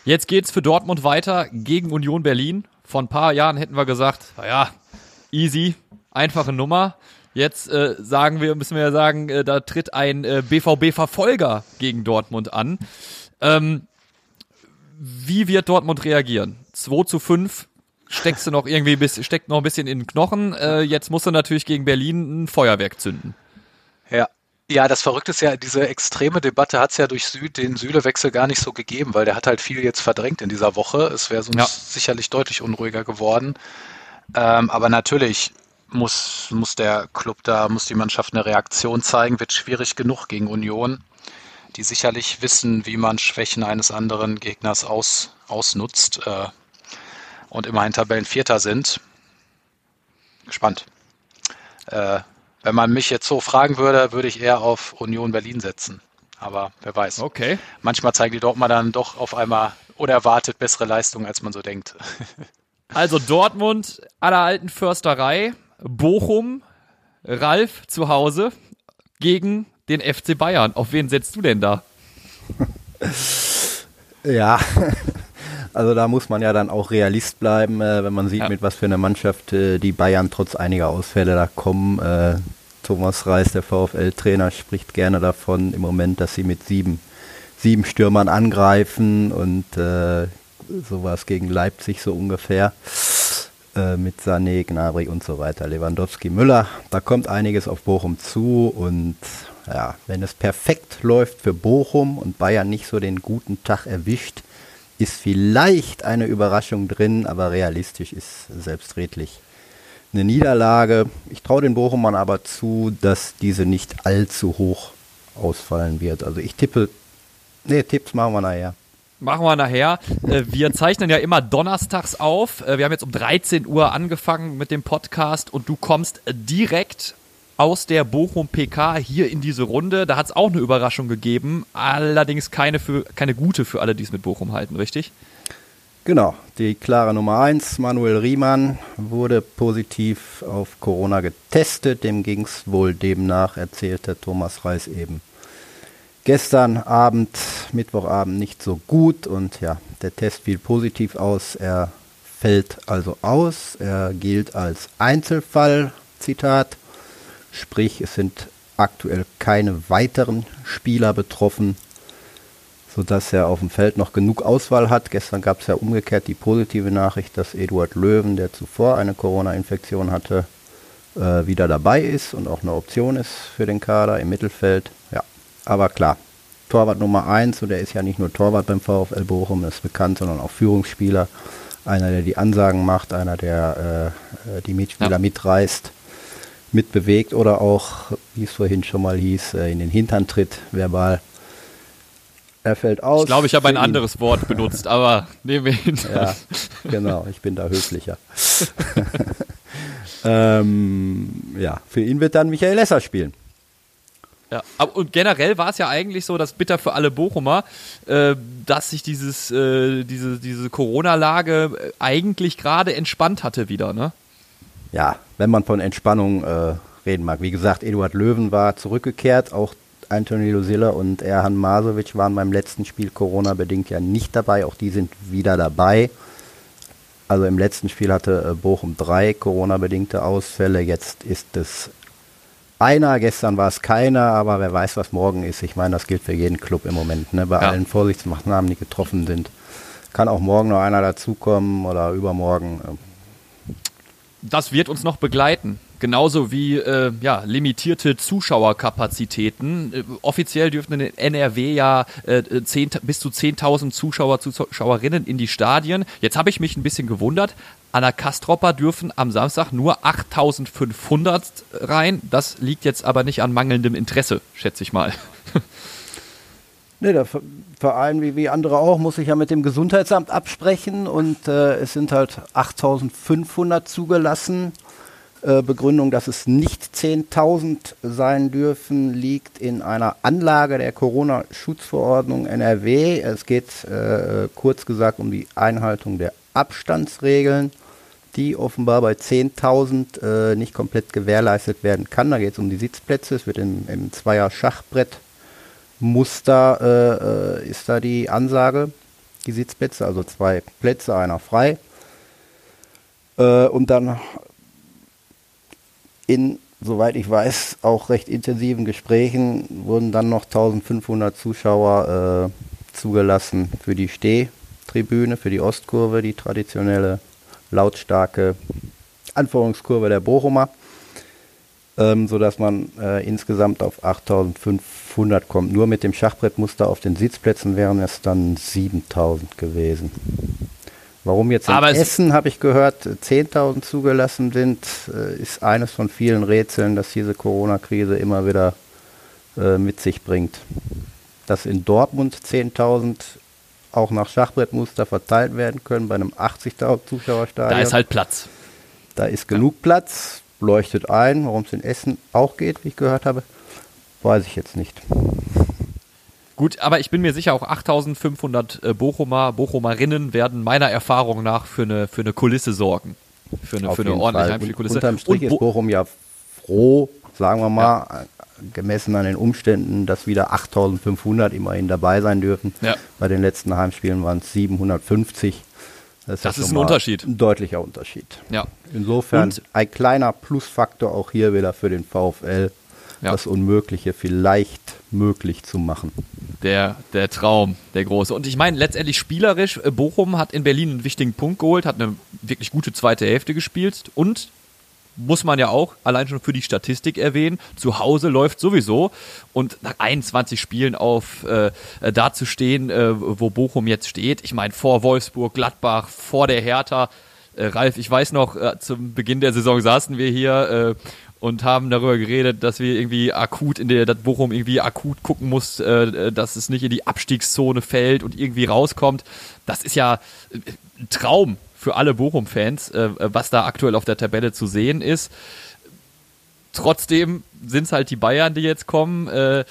Jetzt geht es für Dortmund weiter gegen Union Berlin. Vor ein paar Jahren hätten wir gesagt, naja, easy, einfache Nummer. Jetzt äh, sagen wir, müssen wir ja sagen, äh, da tritt ein äh, BVB-Verfolger gegen Dortmund an. Ähm, wie wird Dortmund reagieren? 2 zu 5 steckst du noch irgendwie bis, steckt noch ein bisschen in den Knochen. Äh, jetzt musst du natürlich gegen Berlin ein Feuerwerk zünden. Ja. Ja, das Verrückte ist ja, diese extreme Debatte hat es ja durch Süd, den Süle-Wechsel gar nicht so gegeben, weil der hat halt viel jetzt verdrängt in dieser Woche. Es wäre sonst ja. sicherlich deutlich unruhiger geworden. Ähm, aber natürlich, muss, muss der Club da, muss die Mannschaft eine Reaktion zeigen, wird schwierig genug gegen Union, die sicherlich wissen, wie man Schwächen eines anderen Gegners aus, ausnutzt äh, und immerhin Tabellenvierter sind. Gespannt. Äh, wenn man mich jetzt so fragen würde, würde ich eher auf Union Berlin setzen. Aber wer weiß. Okay. Manchmal zeigen die Dortmund dann doch auf einmal unerwartet bessere Leistungen, als man so denkt. Also Dortmund aller alten Försterei Bochum, Ralf zu Hause gegen den FC Bayern. Auf wen setzt du denn da? ja, also da muss man ja dann auch Realist bleiben, äh, wenn man sieht, ja. mit was für einer Mannschaft äh, die Bayern trotz einiger Ausfälle da kommen. Äh, Thomas Reis, der VfL-Trainer, spricht gerne davon im Moment, dass sie mit sieben, sieben Stürmern angreifen und sowas gegen Leipzig so ungefähr. Äh, mit Sané, Gnabry und so weiter, Lewandowski, Müller. Da kommt einiges auf Bochum zu und ja, wenn es perfekt läuft für Bochum und Bayern nicht so den guten Tag erwischt, ist vielleicht eine Überraschung drin, aber realistisch ist selbstredlich eine Niederlage. Ich traue den Bochumern aber zu, dass diese nicht allzu hoch ausfallen wird. Also ich tippe, nee, Tipps machen wir nachher. Machen wir nachher. Äh, wir zeichnen ja immer donnerstags auf. Äh, wir haben jetzt um 13 Uhr angefangen mit dem Podcast und du kommst direkt aus der Bochum PK hier in diese Runde. Da hat es auch eine Überraschung gegeben, allerdings keine, für, keine gute für alle, die es mit Bochum halten, richtig? Genau, die klare Nummer 1, Manuel Riemann, wurde positiv auf Corona getestet. Dem ging es wohl demnach, erzählte Thomas Reis eben gestern Abend, Mittwochabend nicht so gut und ja, der Test fiel positiv aus. Er fällt also aus. Er gilt als Einzelfall, Zitat. Sprich, es sind aktuell keine weiteren Spieler betroffen, sodass er auf dem Feld noch genug Auswahl hat. Gestern gab es ja umgekehrt die positive Nachricht, dass Eduard Löwen, der zuvor eine Corona-Infektion hatte, äh, wieder dabei ist und auch eine Option ist für den Kader im Mittelfeld. Aber klar, Torwart Nummer 1 und er ist ja nicht nur Torwart beim VfL Bochum, ist bekannt, sondern auch Führungsspieler. Einer, der die Ansagen macht, einer, der äh, die Mitspieler ja. mitreißt, mitbewegt oder auch, wie es vorhin schon mal hieß, äh, in den Hintern tritt, verbal. Er fällt aus. Ich glaube, ich habe ein ihn. anderes Wort benutzt, aber nehmen wir hin. Ja, genau, ich bin da höflicher. ähm, ja, für ihn wird dann Michael Lesser spielen. Ja, und generell war es ja eigentlich so, dass bitter für alle Bochumer, äh, dass sich dieses, äh, diese, diese Corona-Lage äh, eigentlich gerade entspannt hatte wieder, ne? Ja, wenn man von Entspannung äh, reden mag. Wie gesagt, Eduard Löwen war zurückgekehrt, auch Anthony Lusilla und Erhan Masovic waren beim letzten Spiel Corona-bedingt ja nicht dabei, auch die sind wieder dabei. Also im letzten Spiel hatte äh, Bochum drei Corona-bedingte Ausfälle. Jetzt ist es einer, gestern war es keiner, aber wer weiß, was morgen ist. Ich meine, das gilt für jeden Club im Moment. Ne? Bei Ja. allen Vorsichtsmaßnahmen, die getroffen sind. Kann auch morgen noch einer dazukommen oder übermorgen. Das wird uns noch begleiten. Genauso wie äh, ja, limitierte Zuschauerkapazitäten. Äh, offiziell dürfen in NRW ja äh, 10, bis zu 10.000 Zuschauer, Zuschauerinnen in die Stadien. Jetzt habe ich mich ein bisschen gewundert. An der Kastropper dürfen am Samstag nur 8.500 rein. Das liegt jetzt aber nicht an mangelndem Interesse, schätze ich mal. Ne, der Ver- Verein, wie, wie andere auch, muss sich ja mit dem Gesundheitsamt absprechen und äh, es sind halt 8500 zugelassen. Äh, Begründung, dass es nicht 10.000 sein dürfen, liegt in einer Anlage der Corona-Schutzverordnung NRW. Es geht äh, kurz gesagt um die Einhaltung der Abstandsregeln, die offenbar bei 10.000 äh, nicht komplett gewährleistet werden kann. Da geht es um die Sitzplätze. Es wird im, im Zweier-Schachbrett Muster äh, äh, ist da die Ansage, die Sitzplätze, also zwei Plätze, einer frei. Äh, und dann in, soweit ich weiß, auch recht intensiven Gesprächen wurden dann noch 1500 Zuschauer äh, zugelassen für die Stehtribüne, für die Ostkurve, die traditionelle lautstarke Anforderungskurve der Bochumer ähm, sodass man äh, insgesamt auf 8500 kommt. Nur mit dem Schachbrettmuster auf den Sitzplätzen wären es dann 7000 gewesen. Warum jetzt in Aber es- Essen, habe ich gehört, 10.000 zugelassen sind, äh, ist eines von vielen Rätseln, dass diese Corona-Krise immer wieder äh, mit sich bringt. Dass in Dortmund 10.000 auch nach Schachbrettmuster verteilt werden können bei einem 80.000 Zuschauerstadion. Da ist halt Platz. Da ist genug Platz, leuchtet ein. Warum es in Essen auch geht, wie ich gehört habe, weiß ich jetzt nicht. Gut, aber ich bin mir sicher, auch 8500 äh, Bochumer, Bochumerinnen werden meiner Erfahrung nach für eine, für eine Kulisse sorgen. Für eine, Auf für eine ordentliche. Heimspielkulisse. Und unterm Strich Und ist Bo- Bochum ja froh, sagen wir mal, gemessen an den Umständen, dass wieder 8500 immerhin dabei sein dürfen. Ja. Bei den letzten Heimspielen waren es 750. Das ja ist ein Unterschied. Ein deutlicher Unterschied. ja. Insofern Und- ein kleiner Plusfaktor auch hier wieder für den VfL, Ja. das Unmögliche vielleicht möglich zu machen. Der, der Traum, der große. Und ich meine, letztendlich spielerisch, äh, Bochum hat in Berlin einen wichtigen Punkt geholt, hat eine wirklich gute zweite Hälfte gespielt und muss man ja auch allein schon für die Statistik erwähnen. Zu Hause läuft sowieso und nach 21 Spielen auf äh, da zu stehen, äh, wo Bochum jetzt steht. Ich meine, vor Wolfsburg, Gladbach, vor der Hertha. Äh, Ralf, ich weiß noch, äh, zum Beginn der Saison saßen wir hier und haben darüber geredet, dass wir irgendwie akut in der, dass Bochum irgendwie akut gucken muss, äh, dass es nicht in die Abstiegszone fällt und irgendwie rauskommt. Das ist ja äh, ein Traum für alle Bochum-Fans, äh, was da aktuell auf der Tabelle zu sehen ist. Trotzdem sind es halt die Bayern, die jetzt kommen. Äh,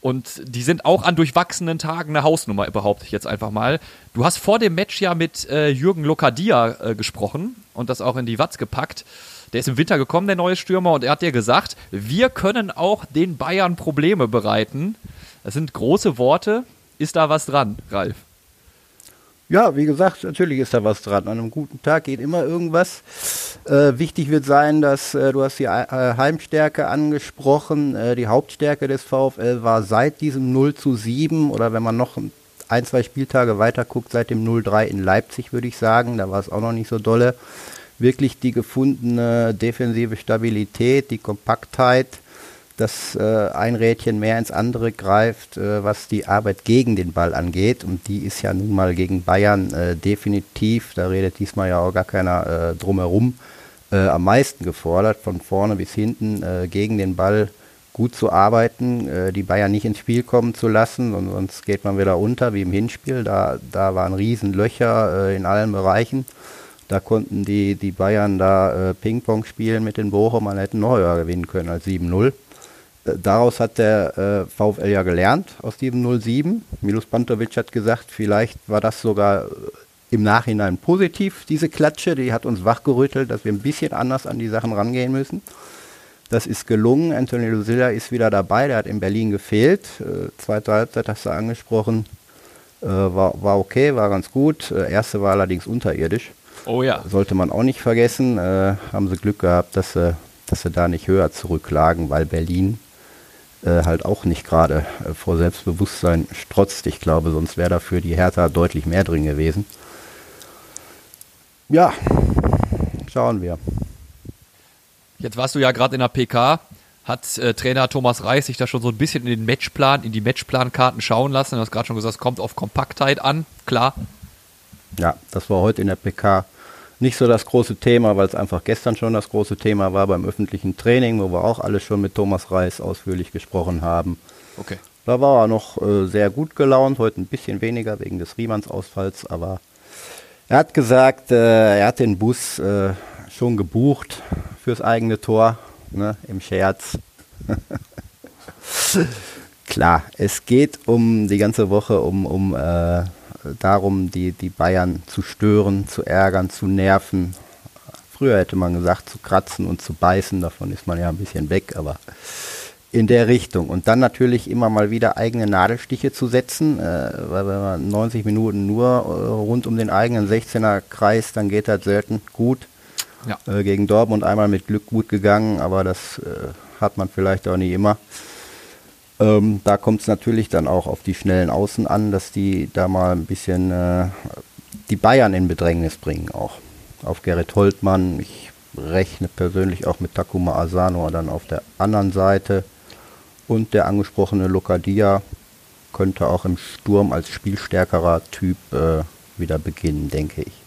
und die sind auch an durchwachsenen Tagen eine Hausnummer, behaupte ich jetzt einfach mal. Du hast vor dem Match ja mit äh, Jürgen Lokadia äh, gesprochen und das auch in die Watz gepackt. Der ist im Winter gekommen, der neue Stürmer, und er hat dir gesagt, wir können auch den Bayern Probleme bereiten. Das sind große Worte. Ist da was dran, Ralf? Ja, wie gesagt, natürlich ist da was dran. An einem guten Tag geht immer irgendwas. Äh, wichtig wird sein, dass äh, du hast die äh, Heimstärke angesprochen. Äh, die Hauptstärke des VfL war seit diesem 0 zu 7 oder wenn man noch ein, zwei Spieltage weiter guckt, seit dem 0-3 in Leipzig, würde ich sagen. Da war es auch noch nicht so dolle. Wirklich die gefundene defensive Stabilität, die Kompaktheit, dass äh, ein Rädchen mehr ins andere greift, äh, was die Arbeit gegen den Ball angeht. Und die ist ja nun mal gegen Bayern äh, definitiv, da redet diesmal ja auch gar keiner äh, drumherum, äh, am meisten gefordert, von vorne bis hinten äh, gegen den Ball gut zu arbeiten, die Bayern nicht ins Spiel kommen zu lassen, und sonst geht man wieder unter wie im Hinspiel. Da, da waren Riesenlöcher in allen Bereichen. Da konnten die, die Bayern da äh, Ping-Pong spielen mit den Bochumern, hätten noch höher gewinnen können als 7-0. Äh, Daraus hat der äh, VfL ja gelernt, aus diesem 0-7. Milos Pantovic hat gesagt, vielleicht war das sogar äh, im Nachhinein positiv, diese Klatsche. Die hat uns wachgerüttelt, dass wir ein bisschen anders an die Sachen rangehen müssen. Das ist gelungen. Anthony Lucilla ist wieder dabei. Der hat in Berlin gefehlt. Äh, zweite Halbzeit hast du angesprochen. Äh, war, war okay, war ganz gut. Äh, erste war allerdings unterirdisch. Oh ja. Sollte man auch nicht vergessen. Äh, haben sie Glück gehabt, dass sie, dass sie da nicht höher zurücklagen, weil Berlin äh, halt auch nicht gerade äh, vor Selbstbewusstsein strotzt. Ich glaube, sonst wäre dafür die Hertha deutlich mehr drin gewesen. Ja, schauen wir. Jetzt warst du ja gerade in der PK. Hat äh, Trainer Thomas Reis sich da schon so ein bisschen in den Matchplan, in die Matchplankarten schauen lassen? Du hast gerade schon gesagt, es kommt auf Kompaktheit an, klar. Ja, das war heute in der PK nicht so das große Thema, weil es einfach gestern schon das große Thema war beim öffentlichen Training, wo wir auch alle schon mit Thomas Reis ausführlich gesprochen haben. Okay. Da war er noch äh, sehr gut gelaunt, heute ein bisschen weniger wegen des Riemanns-Ausfalls, aber er hat gesagt, äh, er hat den Bus äh, schon gebucht fürs eigene Tor, ne, im Scherz. Klar, es geht um die ganze Woche um, um äh, darum, die, die Bayern zu stören, zu ärgern, zu nerven. Früher hätte man gesagt, zu kratzen und zu beißen, davon ist man ja ein bisschen weg, aber in der Richtung. Und dann natürlich immer mal wieder eigene Nadelstiche zu setzen, äh, weil wenn man 90 Minuten nur äh, rund um den eigenen 16er Kreis, dann geht das selten gut. Ja. Äh, gegen Dortmund einmal mit Glück gut gegangen, aber das äh, hat man vielleicht auch nicht immer. Ähm, da kommt es natürlich dann auch auf die schnellen Außen an, dass die da mal ein bisschen äh, die Bayern in Bedrängnis bringen auch. Auf Gerrit Holtmann, ich rechne persönlich auch mit Takuma Asano dann auf der anderen Seite. Und der angesprochene Lokadia könnte auch im Sturm als spielstärkerer Typ äh, wieder beginnen, denke ich.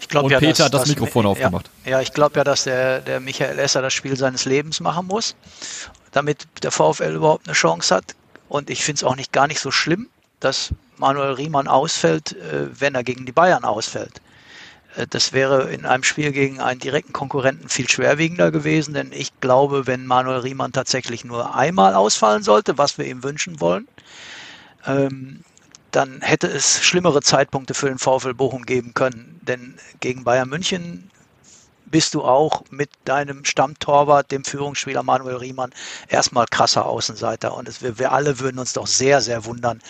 Ich glaub, Und ja, Peter hat das, Mikrofon ja, aufgemacht. Ja, ich glaube ja, dass der, der Michael Esser das Spiel seines Lebens machen muss damit der VfL überhaupt eine Chance hat. Und ich finde es auch nicht gar nicht so schlimm, dass Manuel Riemann ausfällt, äh, wenn er gegen die Bayern ausfällt. Äh, das wäre in einem Spiel gegen einen direkten Konkurrenten viel schwerwiegender gewesen, denn ich glaube, wenn Manuel Riemann tatsächlich nur einmal ausfallen sollte, was wir ihm wünschen wollen, ähm, dann hätte es schlimmere Zeitpunkte für den VfL Bochum geben können. Denn gegen Bayern München bist du auch mit deinem Stammtorwart, dem Führungsspieler Manuel Riemann, erstmal krasser Außenseiter. Und es, wir, wir alle würden uns doch sehr, sehr wundern,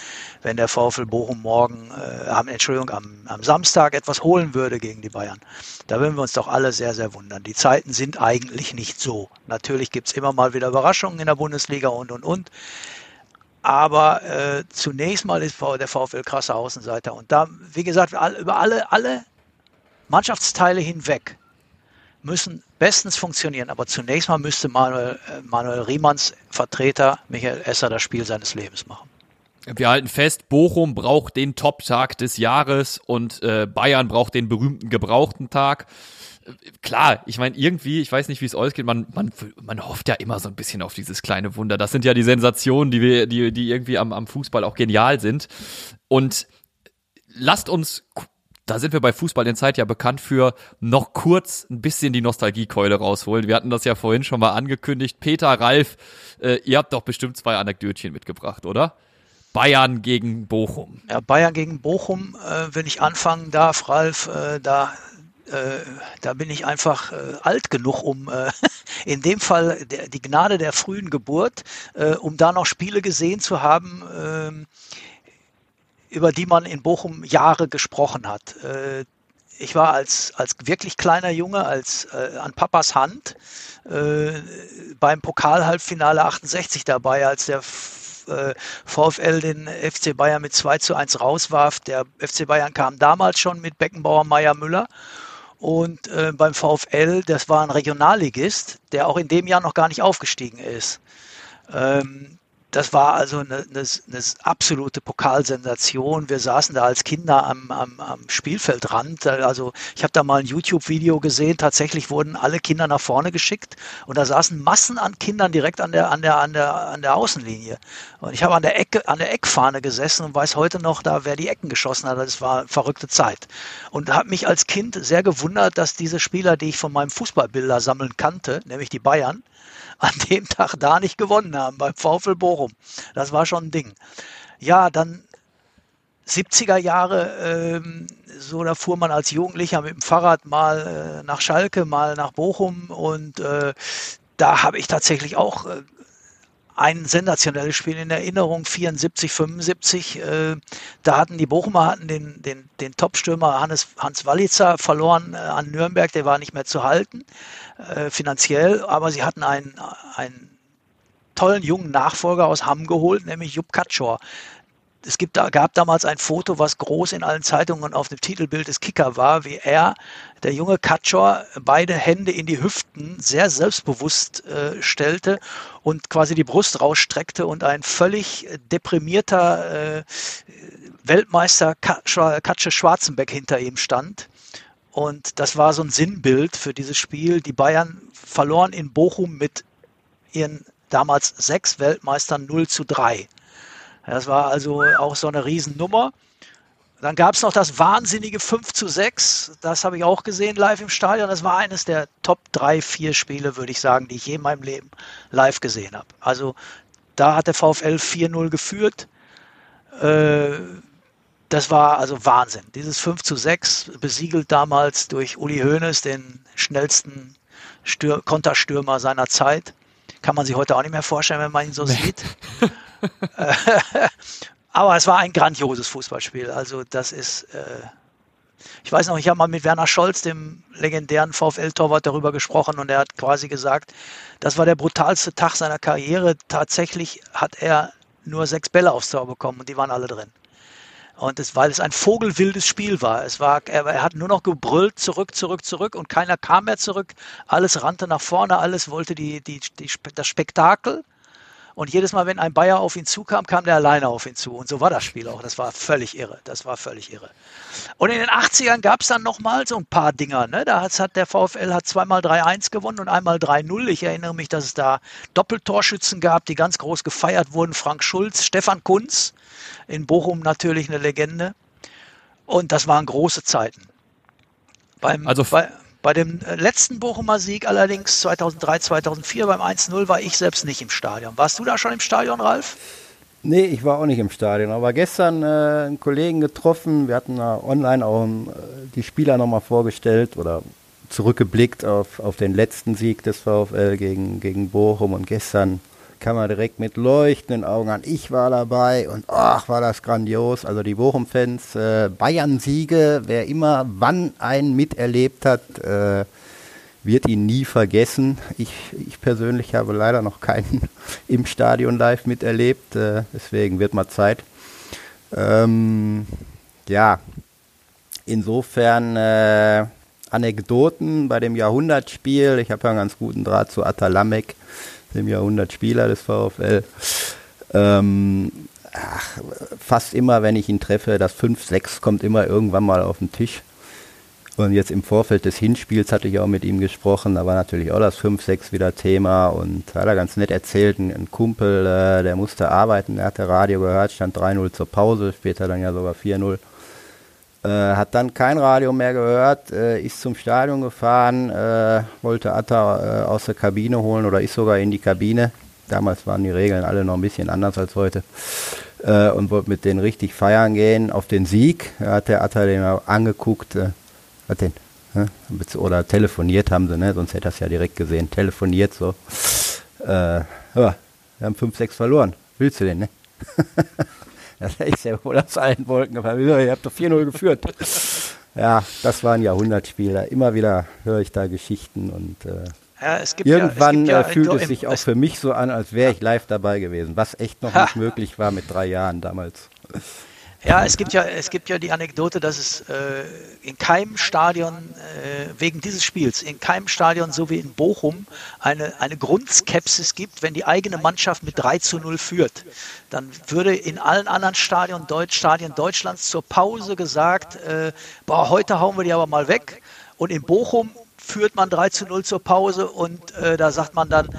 wenn der VfL Bochum morgen, äh, Entschuldigung, am, am Samstag etwas holen würde gegen die Bayern. Da würden wir uns doch alle sehr, sehr wundern. Die Zeiten sind eigentlich nicht so. Natürlich gibt es immer mal wieder Überraschungen in der Bundesliga und, und, und. Aber äh, zunächst mal ist der VfL krasser Außenseiter. Und da, wie gesagt, über alle, alle Mannschaftsteile hinweg müssen bestens funktionieren. Aber zunächst mal müsste Manuel, äh, Manuel Riemanns Vertreter Michael Esser das Spiel seines Lebens machen. Wir halten fest, Bochum braucht den Top-Tag des Jahres und äh, Bayern braucht den berühmten gebrauchten Tag. Klar, ich meine, irgendwie, ich weiß nicht, wie es ausgeht, man, man, man hofft ja immer so ein bisschen auf dieses kleine Wunder. Das sind ja die Sensationen, die wir, die, die irgendwie am, am Fußball auch genial sind. Und lasst uns da sind wir bei Fußball in Zeit ja bekannt für noch kurz ein bisschen die Nostalgiekeule rausholen. Wir hatten das ja vorhin schon mal angekündigt. Peter, Ralf, äh, ihr habt doch bestimmt zwei Anekdötchen mitgebracht, oder? Bayern gegen Bochum. Ja, Bayern gegen Bochum, äh, wenn ich anfangen darf, Ralf, äh, da äh, da bin ich einfach äh, alt genug, um äh, in dem Fall der, die Gnade der frühen Geburt, äh, um da noch Spiele gesehen zu haben, ähm, über die man in Bochum Jahre gesprochen hat. Äh, ich war als, als wirklich kleiner Junge, als an Papas Hand beim Pokalhalbfinale 68 dabei, als der VfL den FC Bayern mit 2 zu 1 rauswarf. Der FC Bayern kam damals schon mit Beckenbauer, Meier, Müller. Und äh, beim VfL, das war ein Regionalligist, der auch in dem Jahr noch gar nicht aufgestiegen ist. Ähm, das war also eine, eine, eine, absolute Pokalsensation. Wir saßen da als Kinder am, am, am Spielfeldrand. Also ich habe da mal ein YouTube-Video gesehen. Tatsächlich wurden alle Kinder nach vorne geschickt und da saßen Massen an Kindern direkt an der, an der, an der, an der Außenlinie. Und ich habe an der Ecke, an der Eckfahne gesessen und weiß heute noch, da wer die Ecken geschossen hat. Das war eine verrückte Zeit. Und habe mich als Kind sehr gewundert, dass diese Spieler, die ich von meinem Fußballbilder sammeln kannte, nämlich die Bayern, an dem Tag da nicht gewonnen haben beim VfL Bochum. Das war schon ein Ding. Ja, dann 70er Jahre, ähm, so da fuhr man als Jugendlicher mit dem Fahrrad mal äh, nach Schalke, mal nach Bochum und äh, da habe ich tatsächlich auch äh, ein sensationelles Spiel. In Erinnerung, 74, 75. Äh, da hatten die Bochumer hatten den, den, den Top-Stürmer Hannes, Hans Wallitzer verloren äh, an Nürnberg, der war nicht mehr zu halten, äh, finanziell, aber sie hatten einen, einen tollen jungen Nachfolger aus Hamm geholt, nämlich Jupp Katschor es gibt, gab damals ein Foto, was groß in allen Zeitungen auf dem Titelbild des Kicker war, wie er, der junge Katschor, beide Hände in die Hüften sehr selbstbewusst äh, stellte und quasi die Brust rausstreckte und ein völlig deprimierter äh, Weltmeister Katsche Schwarzenbeck hinter ihm stand. Und das war so ein Sinnbild für dieses Spiel. Die Bayern verloren in Bochum mit ihren damals sechs Weltmeistern 0 zu 3. Das war also auch so eine Riesennummer. Dann gab es noch das wahnsinnige 5 zu 6. Das habe ich auch gesehen live im Stadion. Das war eines der Top 3, 4 Spiele, würde ich sagen, die ich je in meinem Leben live gesehen habe. Also da hat der VfL 4-0 geführt. Äh, das war also Wahnsinn. Dieses 5 zu 6 besiegelt damals durch Uli Hoeneß, den schnellsten Stür Konterstürmer seiner Zeit. Kann man sich heute auch nicht mehr vorstellen, wenn man ihn so sieht. Aber es war ein grandioses Fußballspiel. Also das ist, äh, ich weiß noch, ich habe mal mit Werner Scholz, dem legendären VfL-Torwart, darüber gesprochen und er hat quasi gesagt, das war der brutalste Tag seiner Karriere. Tatsächlich hat er nur sechs Bälle aufs Tor bekommen und die waren alle drin. Und es, weil es ein vogelwildes Spiel war. Es war, er, er, hat nur noch gebrüllt, zurück, zurück, zurück und keiner kam mehr zurück. Alles rannte nach vorne, alles wollte die, die, die, das Spektakel. Und jedes Mal, wenn ein Bayer auf ihn zukam, kam der alleine auf ihn zu. Und so war das Spiel auch. Das war völlig irre. Das war völlig irre. Und in den 80ern gab es dann nochmal so ein paar Dinger. Ne? Da hat der VfL hat zweimal 3-1 gewonnen und einmal 3-0. Ich erinnere mich, dass es da Doppeltorschützen gab, die ganz groß gefeiert wurden. Frank Schulz, Stefan Kunz. In Bochum natürlich eine Legende. Und das waren große Zeiten. Beim, also bei, bei dem äh, letzten Bochumer Sieg allerdings 2003, 2004 beim 1-0 war ich selbst nicht im Stadion. Warst du da schon im Stadion, Ralf? Nee, ich war auch nicht im Stadion, aber gestern äh, einen Kollegen getroffen. Wir hatten da online auch äh, die Spieler nochmal vorgestellt oder zurückgeblickt auf, auf den letzten Sieg des VfL gegen, gegen Bochum und gestern kam er direkt mit leuchtenden Augen an. Ich war dabei und ach, war das grandios. Also die Bochum-Fans, äh, Bayern-Siege, wer immer wann einen miterlebt hat, äh, wird ihn nie vergessen. Ich, ich persönlich habe leider noch keinen im Stadion live miterlebt, äh, deswegen wird mal Zeit. Ähm, ja, insofern äh, Anekdoten bei dem Jahrhundertspiel. Ich habe ja einen ganz guten Draht zu Atalamek dem Jahrhundertspieler des VfL. Ähm, ach, fast immer, wenn ich ihn treffe, das 5-6 kommt immer irgendwann mal auf den Tisch. Und jetzt im Vorfeld des Hinspiels hatte ich auch mit ihm gesprochen, da war natürlich auch das 5-6 wieder Thema und hat er ganz nett erzählt, ein, Kumpel, äh, der musste arbeiten, der hatte Radio gehört, stand 3-0 zur Pause, später dann ja sogar 4-0. Äh, hat dann kein Radio mehr gehört, äh, ist zum Stadion gefahren, äh, wollte Atta äh, aus der Kabine holen oder ist sogar in die Kabine. Damals waren die Regeln alle noch ein bisschen anders als heute. Äh, und wollte mit denen richtig feiern gehen auf den Sieg. Hat der Atta den angeguckt, hat den, ne? oder telefoniert haben sie, ne? sonst hätte er es ja direkt gesehen. Telefoniert so. ja, wir haben 5-6 verloren. Willst du den, ne? Das ist ja wohl aus allen Wolken gefallen. Ihr habt doch 4-0 geführt. ja, das war ein Jahrhundertspiel. Immer wieder höre ich da Geschichten und äh, ja, irgendwann ja, ja, äh, fühlt es sich auch für mich so an, als wäre ich live dabei gewesen, was echt noch nicht möglich war mit drei Jahren damals. Ja, es gibt ja, es gibt ja die Anekdote, dass es äh, in keinem Stadion, äh, wegen dieses Spiels, in keinem Stadion, so wie in Bochum, eine, eine Grundskepsis gibt, wenn die eigene Mannschaft mit 3 zu 0 führt. Dann würde in allen anderen Stadion, Deutsch, Stadien Deutschlands zur Pause gesagt, äh, boah, heute hauen wir die aber mal weg. Und in Bochum führt man 3 zu 0 zur Pause und äh, da sagt man dann,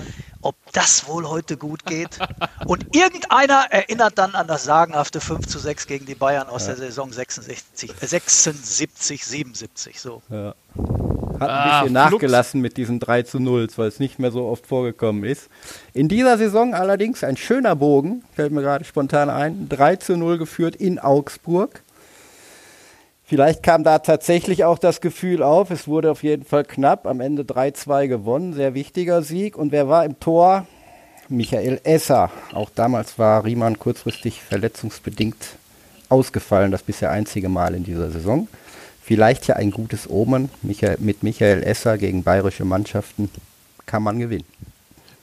ob das wohl heute gut geht. Und irgendeiner erinnert dann an das sagenhafte 5 zu 6 gegen die Bayern aus ja. der Saison 66, äh, 76, 77. So. Ja. Hat ein ah, bisschen nachgelassen mit diesen 3 zu 0, weil es nicht mehr so oft vorgekommen ist. In dieser Saison allerdings ein schöner Bogen, fällt mir gerade spontan ein, 3 zu 0 geführt in Augsburg. Vielleicht kam da tatsächlich auch das Gefühl auf, es wurde auf jeden Fall knapp, am Ende 3-2 gewonnen, sehr wichtiger Sieg. Und wer war im Tor? Michael Esser. Auch damals war Riemann kurzfristig verletzungsbedingt ausgefallen, das bisher einzige Mal in dieser Saison. Vielleicht ja ein gutes Omen. mit Michael Esser gegen bayerische Mannschaften kann man gewinnen.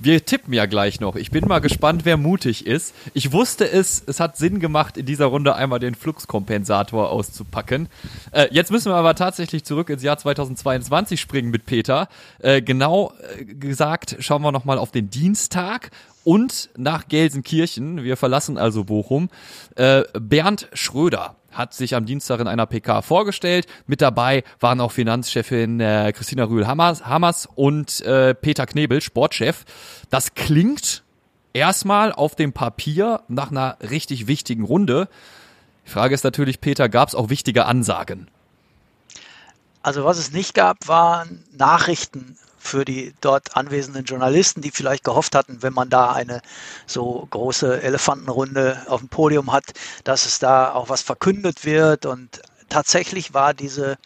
Wir tippen ja gleich noch. Ich bin mal gespannt, wer mutig ist. Ich wusste es, es hat Sinn gemacht, in dieser Runde einmal den Fluxkompensator auszupacken. Äh, jetzt müssen wir aber tatsächlich zurück ins Jahr 2022 springen mit Peter. Äh, genau äh, gesagt, schauen wir nochmal auf den Dienstag und nach Gelsenkirchen. Wir verlassen also Bochum. Äh, Bernd Schröder hat sich am Dienstag in einer PK vorgestellt. Mit dabei waren auch Finanzchefin äh, Christina Rühl-Hammers und äh, Peter Knebel, Sportchef. Das klingt erstmal auf dem Papier nach einer richtig wichtigen Runde. Die Frage ist natürlich, Peter, gab es auch wichtige Ansagen? Also was es nicht gab, waren Nachrichten für die dort anwesenden Journalisten, die vielleicht gehofft hatten, wenn man da eine so große Elefantenrunde auf dem Podium hat, dass es da auch was verkündet wird. Und tatsächlich war diese,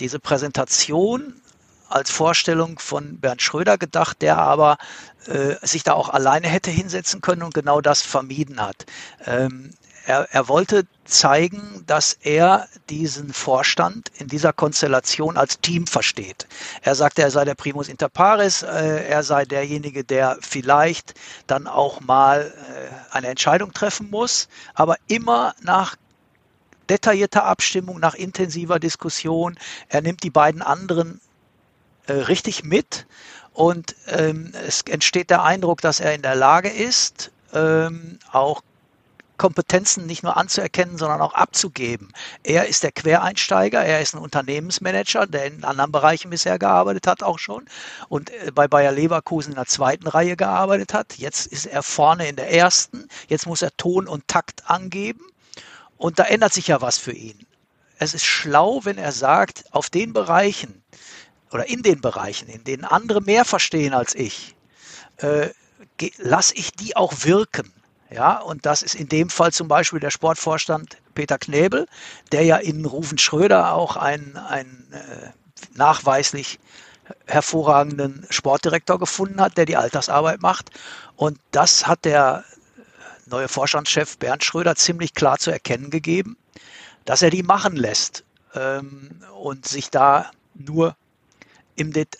diese Präsentation als Vorstellung von Bernd Schröder gedacht, der aber äh, sich da auch alleine hätte hinsetzen können und genau das vermieden hat. Ähm, er, er wollte zeigen, dass er diesen Vorstand in dieser Konstellation als Team versteht. Er sagte, er sei der Primus inter pares, äh, er sei derjenige, der vielleicht dann auch mal äh, eine Entscheidung treffen muss, aber immer nach detaillierter Abstimmung, nach intensiver Diskussion. Er nimmt die beiden anderen äh, richtig mit und ähm, es entsteht der Eindruck, dass er in der Lage ist, ähm, auch Kompetenzen nicht nur anzuerkennen, sondern auch abzugeben. Er ist der Quereinsteiger, er ist ein Unternehmensmanager, der in anderen Bereichen bisher gearbeitet hat auch schon und äh, bei Bayer Leverkusen in der zweiten Reihe gearbeitet hat. Jetzt ist er vorne in der ersten, jetzt muss er Ton und Takt angeben und da ändert sich ja was für ihn. Es ist schlau, wenn er sagt, auf den Bereichen oder in den Bereichen, in denen andere mehr verstehen als ich, äh, lasse ich die auch wirken. Ja, und das ist in dem Fall zum Beispiel der Sportvorstand Peter Knebel, der ja in Rufen Schröder auch einen, einen äh, nachweislich hervorragenden Sportdirektor gefunden hat, der die Altersarbeit macht. Und das hat der neue Vorstandschef Bernd Schröder ziemlich klar zu erkennen gegeben, dass er die machen lässt ähm, und sich da nur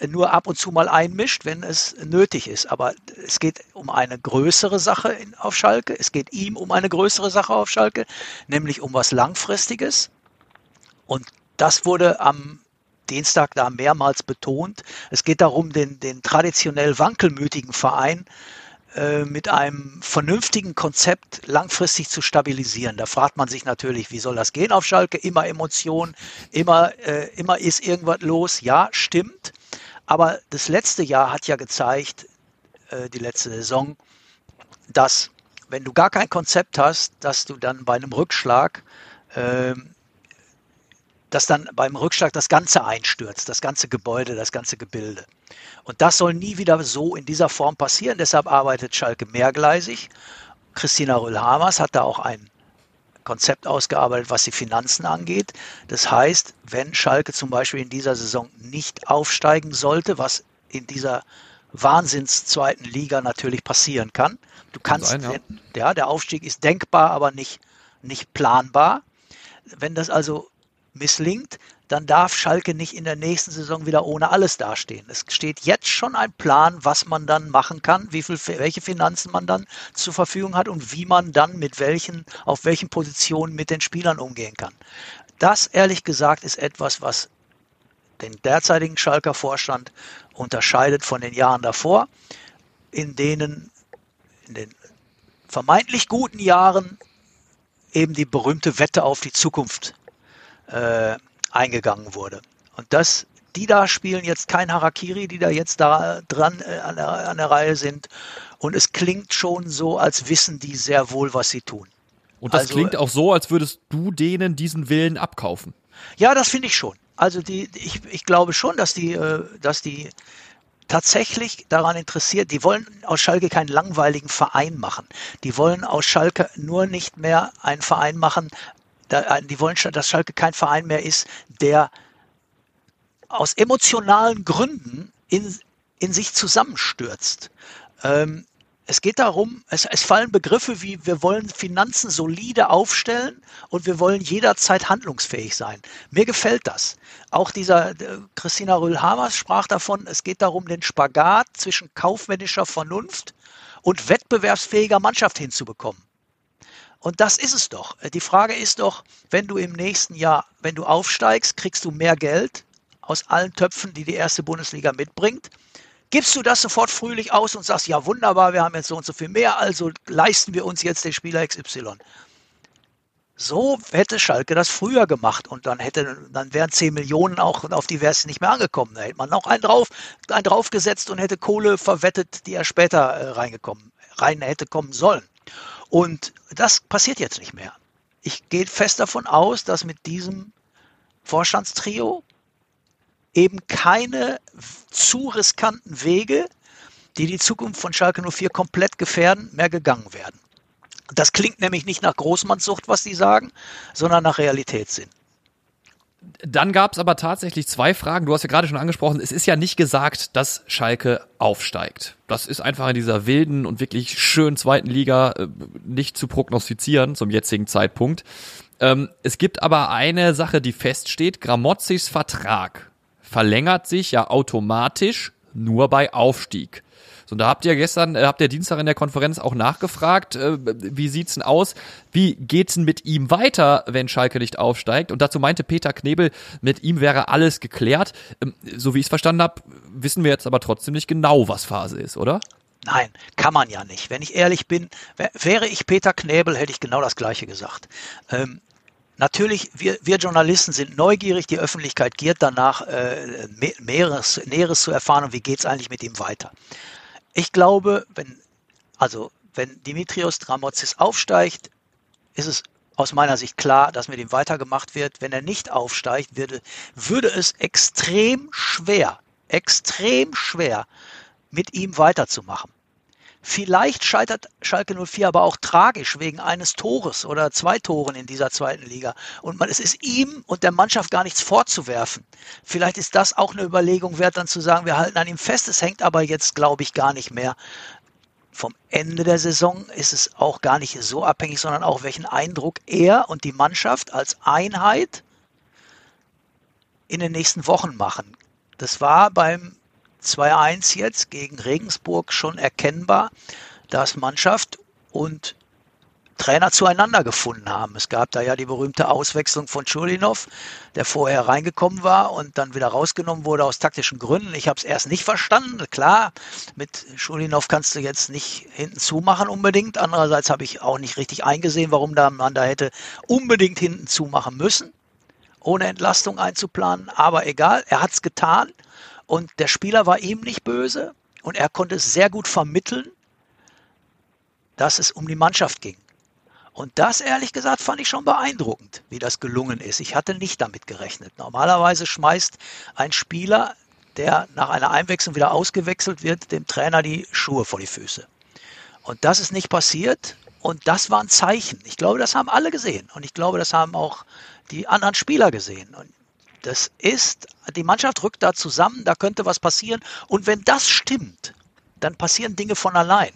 nur ab und zu mal einmischt, wenn es nötig ist. Aber es geht um eine größere Sache auf Schalke. Es geht ihm um eine größere Sache auf Schalke, nämlich um was Langfristiges. Und das wurde am Dienstag da mehrmals betont. Es geht darum, den, den traditionell wankelmütigen Verein äh, mit einem vernünftigen Konzept langfristig zu stabilisieren. Da fragt man sich natürlich, wie soll das gehen auf Schalke? Immer Emotionen, immer, äh, immer ist irgendwas los. Ja, stimmt. Aber das letzte Jahr hat ja gezeigt, äh, die letzte Saison, dass wenn du gar kein Konzept hast, dass du dann bei einem Rückschlag ähm, dass dann beim Rückschlag das Ganze einstürzt, das ganze Gebäude, das ganze Gebilde. Und das soll nie wieder so in dieser Form passieren. Deshalb arbeitet Schalke mehrgleisig. Christina Rühl-Hamers hat da auch ein Konzept ausgearbeitet, was die Finanzen angeht. Das heißt, wenn Schalke zum Beispiel in dieser Saison nicht aufsteigen sollte, was in dieser Wahnsinns zweiten Liga natürlich passieren kann. Du kannst, sein, ja. ja, der Aufstieg ist denkbar, aber nicht, nicht planbar. Wenn das also misslingt, dann darf Schalke nicht in der nächsten Saison wieder ohne alles dastehen. Es steht jetzt schon ein Plan, was man dann machen kann, wie viel, welche Finanzen man dann zur Verfügung hat und wie man dann mit welchen, auf welchen Positionen mit den Spielern umgehen kann. Das ehrlich gesagt ist etwas, was den derzeitigen Schalker Vorstand unterscheidet von den Jahren davor, in denen in den vermeintlich guten Jahren eben die berühmte Wette auf die Zukunft äh, eingegangen wurde. Und das, die da spielen jetzt kein Harakiri, die da jetzt da dran äh, an, der, an der Reihe sind. Und es klingt schon so, als wissen die sehr wohl, was sie tun. Und das also, klingt auch so, als würdest du denen diesen Willen abkaufen. Ja, das finde ich schon. Also die, ich, ich glaube schon, dass die, äh, dass die tatsächlich daran interessiert, die wollen aus Schalke keinen langweiligen Verein machen. Die wollen aus Schalke nur nicht mehr einen Verein machen, äh, die wollen, dass Schalke kein Verein mehr ist, der aus emotionalen Gründen in, in sich zusammenstürzt. Ähm, es geht darum, es, es fallen Begriffe wie wir wollen Finanzen solide aufstellen und wir wollen jederzeit handlungsfähig sein. Mir gefällt das. Auch dieser äh, Christina Rühl-Hamers sprach davon, es geht darum, den Spagat zwischen kaufmännischer Vernunft und wettbewerbsfähiger Mannschaft hinzubekommen. Und das ist es doch. Die Frage ist doch, wenn du im nächsten Jahr, wenn du aufsteigst, kriegst du mehr Geld aus allen Töpfen, die die erste Bundesliga mitbringt gibst du das sofort fröhlich aus und sagst, ja wunderbar, wir haben jetzt so und so viel mehr, also leisten wir uns jetzt den Spieler XY. So hätte Schalke das früher gemacht und dann hätte, dann wären 10 Millionen auch auf die Wärts nicht mehr angekommen. Da hätte man noch einen drauf, einen draufgesetzt und hätte Kohle verwettet, die er später äh, reingekommen, rein hätte kommen sollen. Und das passiert jetzt nicht mehr. Ich gehe fest davon aus, dass mit diesem Vorstandstrio eben keine zu riskanten Wege, die die Zukunft von Schalke 04 komplett gefährden, mehr gegangen werden. Das klingt nämlich nicht nach Großmannssucht, was die sagen, sondern nach Realitätssinn. Dann gab es aber tatsächlich zwei Fragen. Du hast ja gerade schon angesprochen, es ist ja nicht gesagt, dass Schalke aufsteigt. Das ist einfach in dieser wilden und wirklich schönen zweiten Liga äh, nicht zu prognostizieren zum jetzigen Zeitpunkt. Ähm, es gibt aber eine Sache, die feststeht. Gramotzis Vertrag verlängert sich ja automatisch nur bei Aufstieg. So, da habt ihr gestern, äh, habt ihr Dienstag in der Konferenz auch nachgefragt, äh, wie sieht's denn aus? Wie geht's denn mit ihm weiter, wenn Schalke nicht aufsteigt? Und dazu meinte Peter Knebel, mit ihm wäre alles geklärt. Ähm, so wie ich es verstanden habe, wissen wir jetzt aber trotzdem nicht genau, was Phase ist, oder? Nein, kann man ja nicht. Wenn ich ehrlich bin, wäre ich Peter Knebel, hätte ich genau das Gleiche gesagt. Ähm, Natürlich, wir, wir Journalisten sind neugierig, die Öffentlichkeit giert danach, äh, Näheres, Näheres zu erfahren und wie geht es eigentlich mit ihm weiter. Ich glaube, wenn, also, wenn Dimitrios Dramotzis aufsteigt, ist es aus meiner Sicht klar, dass mit ihm weitergemacht wird. Wenn er nicht aufsteigt, würde, würde es extrem schwer, extrem schwer, mit ihm weiterzumachen. Vielleicht scheitert Schalke 04 aber auch tragisch wegen eines Tores oder zwei Toren in dieser zweiten Liga. Und man, es ist ihm und der Mannschaft gar nichts vorzuwerfen. Vielleicht ist das auch eine Überlegung wert, dann zu sagen, wir halten an ihm fest. Es hängt aber jetzt, glaube ich, gar nicht mehr vom Ende der Saison ist es auch gar nicht so abhängig, sondern auch welchen Eindruck er und die Mannschaft als Einheit in den nächsten Wochen machen. Das war beim 2-1 jetzt gegen Regensburg schon erkennbar, dass Mannschaft und Trainer zueinander gefunden haben. Es gab da ja die berühmte Auswechslung von Schulinov, der vorher reingekommen war und dann wieder rausgenommen wurde aus taktischen Gründen. Ich habe es erst nicht verstanden. Klar, mit Schulinov kannst du jetzt nicht hinten zumachen unbedingt. Andererseits habe ich auch nicht richtig eingesehen, warum da man da hätte unbedingt hinten zumachen müssen, ohne Entlastung einzuplanen. Aber egal, er hat es getan. Und der Spieler war ihm nicht böse und er konnte sehr gut vermitteln, dass es um die Mannschaft ging. Und das, ehrlich gesagt, fand ich schon beeindruckend, wie das gelungen ist. Ich hatte nicht damit gerechnet. Normalerweise schmeißt ein Spieler, der nach einer Einwechslung wieder ausgewechselt wird, dem Trainer die Schuhe vor die Füße. Und das ist nicht passiert. Und das war ein Zeichen. Ich glaube, das haben alle gesehen. Und ich glaube, das haben auch die anderen Spieler gesehen. Und das ist, die Mannschaft rückt da zusammen, da könnte was passieren. Und wenn das stimmt, dann passieren Dinge von allein.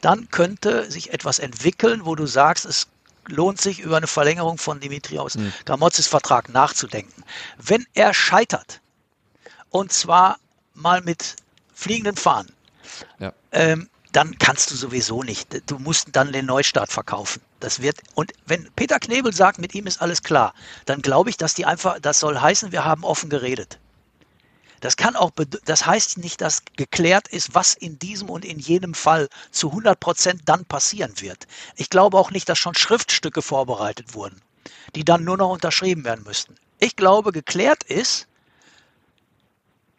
Dann könnte sich etwas entwickeln, wo du sagst, es lohnt sich, über eine Verlängerung von Dimitrios mhm. Vertrag nachzudenken. Wenn er scheitert, und zwar mal mit fliegenden Fahnen, ja. ähm, dann kannst du sowieso nicht. Du musst dann den Neustart verkaufen. Das wird, und wenn Peter Knebel sagt, mit ihm ist alles klar, dann glaube ich, dass die einfach, das soll heißen, wir haben offen geredet. Das kann auch, das heißt nicht, dass geklärt ist, was in diesem und in jenem Fall zu 100 Prozent dann passieren wird. Ich glaube auch nicht, dass schon Schriftstücke vorbereitet wurden, die dann nur noch unterschrieben werden müssten. Ich glaube, geklärt ist,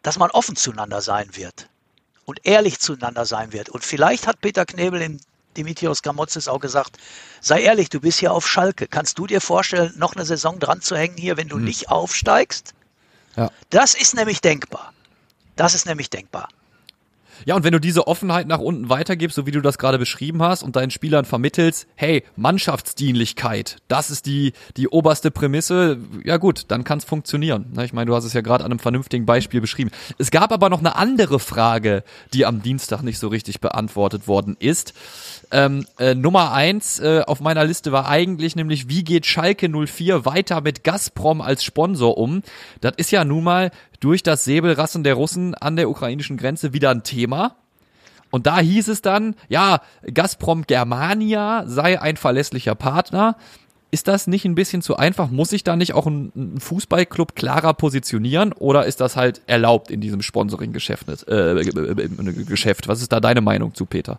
dass man offen zueinander sein wird und ehrlich zueinander sein wird. Und vielleicht hat Peter Knebel in Dimitrios Gramotzes auch gesagt, sei ehrlich, du bist hier auf Schalke. Kannst du dir vorstellen, noch eine Saison dran zu hängen hier, wenn du hm. nicht aufsteigst? Ja. Das ist nämlich denkbar. Das ist nämlich denkbar. Ja, und wenn du diese Offenheit nach unten weitergibst, so wie du das gerade beschrieben hast, und deinen Spielern vermittelst, hey, Mannschaftsdienlichkeit, das ist die, die oberste Prämisse, ja gut, dann kann es funktionieren. Ich meine, du hast es ja gerade an einem vernünftigen Beispiel beschrieben. Es gab aber noch eine andere Frage, die am Dienstag nicht so richtig beantwortet worden ist. Ähm, äh, Nummer eins äh, auf meiner Liste war eigentlich nämlich, wie geht Schalke 04 weiter mit Gazprom als Sponsor um? Das ist ja nun mal durch das Säbelrassen der Russen an der ukrainischen Grenze wieder ein Thema. Und da hieß es dann, ja, Gazprom Germania sei ein verlässlicher Partner. Ist das nicht ein bisschen zu einfach? Muss sich da nicht auch ein, Fußballclub klarer positionieren oder ist das halt erlaubt in diesem Sponsoring-Geschäft? Äh, Geschäft? Was ist da deine Meinung zu, Peter?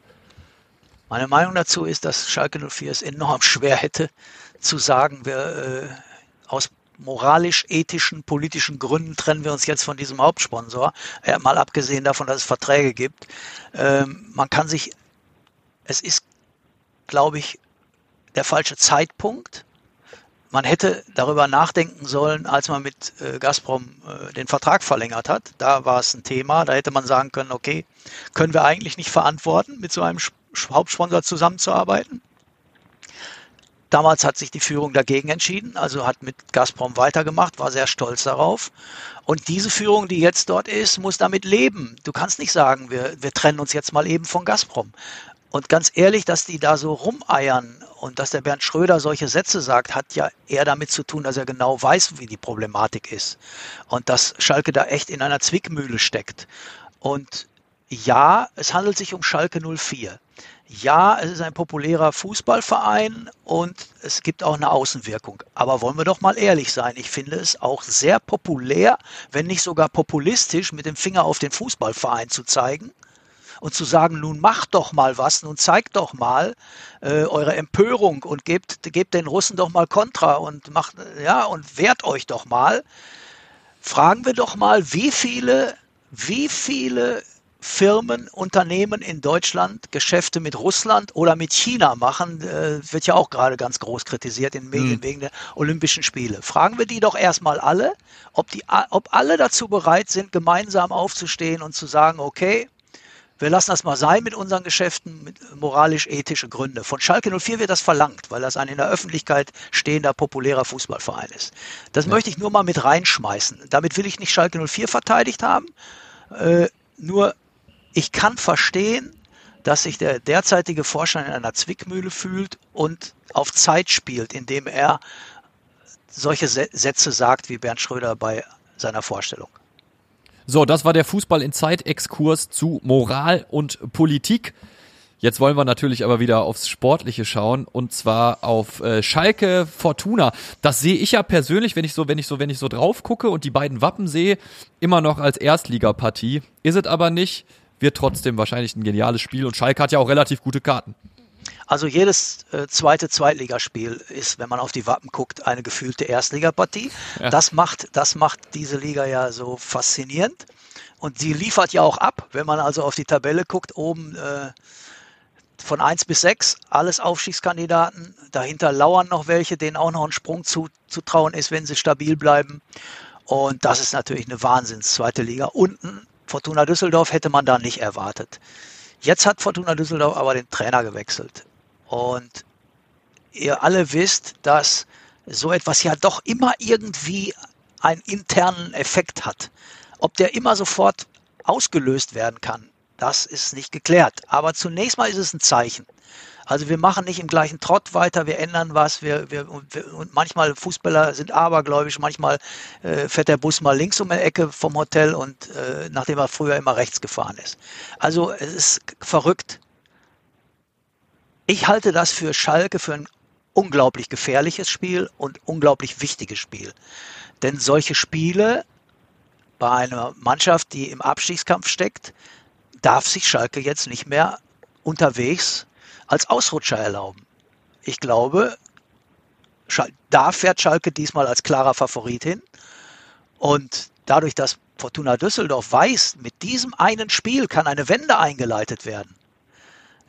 Meine Meinung dazu ist, dass Schalke 04 es enorm schwer hätte zu sagen, wir äh, aus moralisch, ethischen, politischen Gründen trennen wir uns jetzt von diesem Hauptsponsor. Ja, mal abgesehen davon, dass es Verträge gibt. Ähm, man kann sich, es ist, glaube ich, der falsche Zeitpunkt. Man hätte darüber nachdenken sollen, als man mit äh, Gazprom äh, den Vertrag verlängert hat. Da war es ein Thema. Da hätte man sagen können, okay, können wir eigentlich nicht verantworten, mit so einem Hauptsponsor zusammenzuarbeiten. Damals hat sich die Führung dagegen entschieden, also hat mit Gazprom weitergemacht, war sehr stolz darauf. Und diese Führung, die jetzt dort ist, muss damit leben. Du kannst nicht sagen, wir, wir trennen uns jetzt mal eben von Gazprom. Und ganz ehrlich, dass die da so rumeiern und dass der Bernd Schröder solche Sätze sagt, hat ja eher damit zu tun, dass er genau weiß, wie die Problematik ist. Und dass Schalke da echt in einer Zwickmühle steckt. Und ja, es handelt sich um Schalke 04 ja, es ist ein populärer Fußballverein und es gibt auch eine Außenwirkung. Aber wollen wir doch mal ehrlich sein, ich finde es auch sehr populär, wenn nicht sogar populistisch, mit dem Finger auf den Fußballverein zu zeigen und zu sagen, nun macht doch mal was, nun zeigt doch mal äh, eure Empörung und gebt, gebt den Russen doch mal Kontra und macht, ja, und wehrt euch doch mal. Fragen wir doch mal, wie viele, wie viele Firmen, Unternehmen in Deutschland Geschäfte mit Russland oder mit China machen, äh, wird ja auch gerade ganz groß kritisiert in Medien mhm. wegen der Olympischen Spiele. Fragen wir die doch erstmal alle, ob, die, ob alle dazu bereit sind, gemeinsam aufzustehen und zu sagen, okay, wir lassen das mal sein mit unseren Geschäften, mit moralisch-ethische Gründe. Von Schalke 04 wird das verlangt, weil das ein in der Öffentlichkeit stehender, populärer Fußballverein ist. Das ja. möchte ich nur mal mit reinschmeißen. Damit will ich nicht Schalke 04 verteidigt haben. Äh, nur ich kann verstehen, dass sich der derzeitige Vorstand in einer Zwickmühle fühlt und auf Zeit spielt, indem er solche Sätze sagt wie Bernd Schröder bei seiner Vorstellung. So, das war der Fußball in Zeit-Exkurs zu Moral und Politik. Jetzt wollen wir natürlich aber wieder aufs Sportliche schauen und zwar auf äh, Schalke Fortuna. Das sehe ich ja persönlich, wenn ich so, wenn ich so, wenn ich so drauf gucke und die beiden Wappen sehe, immer noch als Erstligapartie. Ist es aber nicht wird trotzdem wahrscheinlich ein geniales Spiel und Schalke hat ja auch relativ gute Karten. Also jedes äh, zweite Zweitligaspiel ist, wenn man auf die Wappen guckt, eine gefühlte Erstligapartie. Ja. Das macht, das macht diese Liga ja so faszinierend. Und sie liefert ja auch ab, wenn man also auf die Tabelle guckt, oben äh, von 1 bis 6, alles Aufstiegskandidaten. Dahinter lauern noch welche, denen auch noch ein Sprung zu, zu trauen ist, wenn sie stabil bleiben. Und das ist natürlich eine Wahnsinns zweite Liga. Unten Fortuna Düsseldorf hätte man da nicht erwartet. Jetzt hat Fortuna Düsseldorf aber den Trainer gewechselt. Und ihr alle wisst, dass so etwas ja doch immer irgendwie einen internen Effekt hat. Ob der immer sofort ausgelöst werden kann, das ist nicht geklärt. Aber zunächst mal ist es ein Zeichen. Also wir machen nicht im gleichen Trott weiter, wir ändern was. Wir, wir, und manchmal Fußballer sind abergläubisch, manchmal äh, fährt der Bus mal links um die Ecke vom Hotel und äh, nachdem er früher immer rechts gefahren ist. Also es ist verrückt. Ich halte das für Schalke für ein unglaublich gefährliches Spiel und unglaublich wichtiges Spiel. Denn solche Spiele bei einer Mannschaft, die im Abstiegskampf steckt, darf sich Schalke jetzt nicht mehr unterwegs als Ausrutscher erlauben. Ich glaube, da fährt Schalke diesmal als klarer Favorit hin. Und dadurch, dass Fortuna Düsseldorf weiß, mit diesem einen Spiel kann eine Wende eingeleitet werden.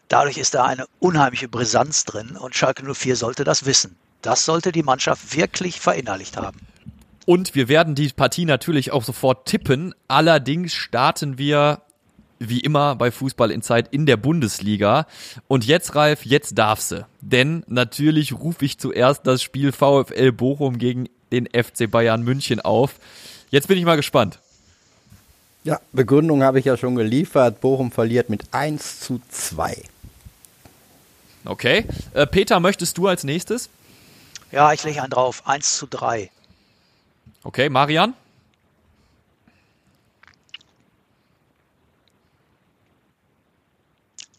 Dadurch ist da eine unheimliche Brisanz drin und Schalke 04 sollte das wissen. Das sollte die Mannschaft wirklich verinnerlicht haben. Und wir werden die Partie natürlich auch sofort tippen. Allerdings starten wir wie immer bei Fußball in Zeit in der Bundesliga. Und jetzt, Ralf, jetzt darf sie. Denn natürlich rufe ich zuerst das Spiel VfL Bochum gegen den FC Bayern München auf. Jetzt bin ich mal gespannt. Ja, Begründung habe ich ja schon geliefert. Bochum verliert mit 1 zu 2. Okay. Äh, Peter, möchtest du als nächstes? Ja, ich lege einen drauf. 1 zu 3. Okay, Marian?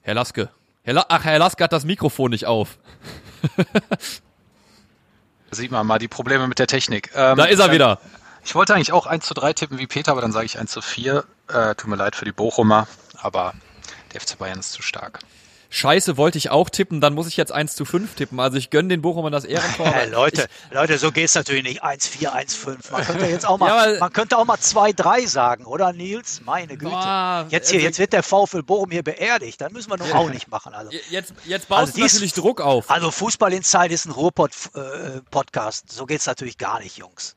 Herr Laske. Herr La Ach, Herr Laske hat das Mikrofon nicht auf. Da sieht man mal die Probleme mit der Technik. Ähm, Da ist er wieder. Ich wollte eigentlich auch 1 zu 3 tippen wie Peter, aber dann sage ich 1 zu 4. Äh, tut mir leid für die Bochumer, aber der FC Bayern ist zu stark. Scheiße, wollte ich auch tippen, dann muss ich jetzt 1 zu 5 tippen. Also ich gönne den Bochumern das Ehrentor. aber Äh, Leute, Leute, so geht's natürlich nicht. 1-4, 1-5. Man könnte jetzt auch mal, Ja, aber- man könnte auch mal 2-3 sagen, oder Nils? Meine Güte. Boah, jetzt hier, also- jetzt wird der VfL Bochum hier beerdigt. Dann müssen wir nur auch nicht machen. Also, ich, jetzt, jetzt baust Also du dies- natürlich Druck auf. also Fußball in Zeit ist ein Ruhrpott-Podcast. so geht's natürlich gar nicht, Jungs.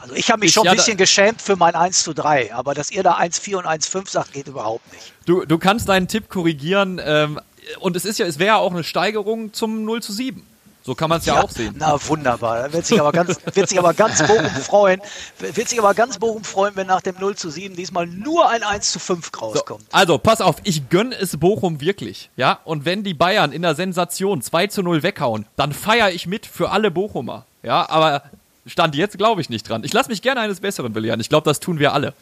Also ich habe mich Ich- schon ja, ein da- bisschen geschämt für mein 1 zu 3, aber dass ihr da 1-4 und 1-5 sagt, geht überhaupt nicht. Du, du kannst deinen Tipp korrigieren. Ähm, und es ist ja, es wäre ja auch eine Steigerung zum 0 zu 7. So kann man es ja, auch sehen. Na wunderbar. Da wird sich aber ganz, wird sich aber ganz Bochum freuen. Wird sich aber ganz Bochum freuen, wenn nach dem 0 zu 7 diesmal nur ein 1 zu 5 So, rauskommt. also, pass auf, ich gönne es Bochum wirklich. Ja, und wenn die Bayern in der Sensation 2 zu 0 weghauen, dann feiere ich mit für alle Bochumer. Ja, aber Stand jetzt glaube ich nicht dran. Ich lasse mich gerne eines Besseren belehren. Ich glaube, das tun wir alle.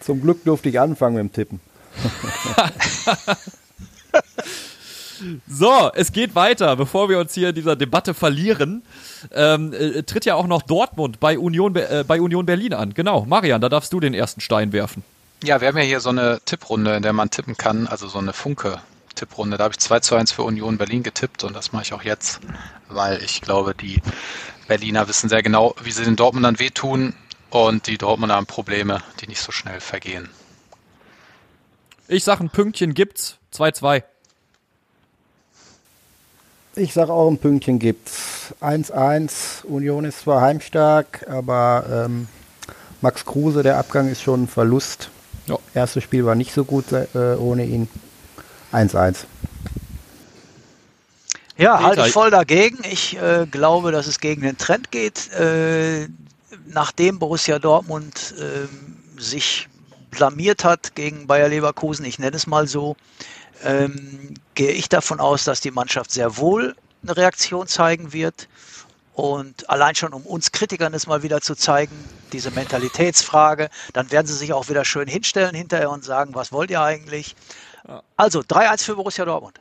Zum Glück durfte ich anfangen mit dem Tippen. So, es geht weiter. Bevor wir uns hier in dieser Debatte verlieren, ähm, äh, tritt ja auch noch Dortmund bei Union, Be- äh, bei Union Berlin an. Genau, Marian, da darfst du den ersten Stein werfen. Ja, wir haben ja hier so eine Tipprunde, in der man tippen kann, also so eine Funke-Tipprunde. Da habe ich 2 zu 1 für Union Berlin getippt und das mache ich auch jetzt, weil ich glaube, die Berliner wissen sehr genau, wie sie den Dortmundern wehtun und die Dortmunder haben Probleme, die nicht so schnell vergehen. Ich sag, ein Pünktchen gibt's. 2-2. Ich sage auch ein Pünktchen gibt's. 1-1. Union ist zwar heimstark, aber ähm, Max Kruse, der Abgang ist schon ein Verlust. Ja. Erstes Spiel war nicht so gut äh, ohne ihn. 1-1. Ja, halte ich voll dagegen. Ich äh, glaube, dass es gegen den Trend geht. Äh, nachdem Borussia Dortmund ähm, sich blamiert hat gegen Bayer Leverkusen, ich nenne es mal so, ähm, gehe ich davon aus, dass die Mannschaft sehr wohl eine Reaktion zeigen wird. Und allein schon, um uns Kritikern es mal wieder zu zeigen, diese Mentalitätsfrage, dann werden sie sich auch wieder schön hinstellen hinterher und sagen, was wollt ihr eigentlich? Also 3-1 für Borussia Dortmund.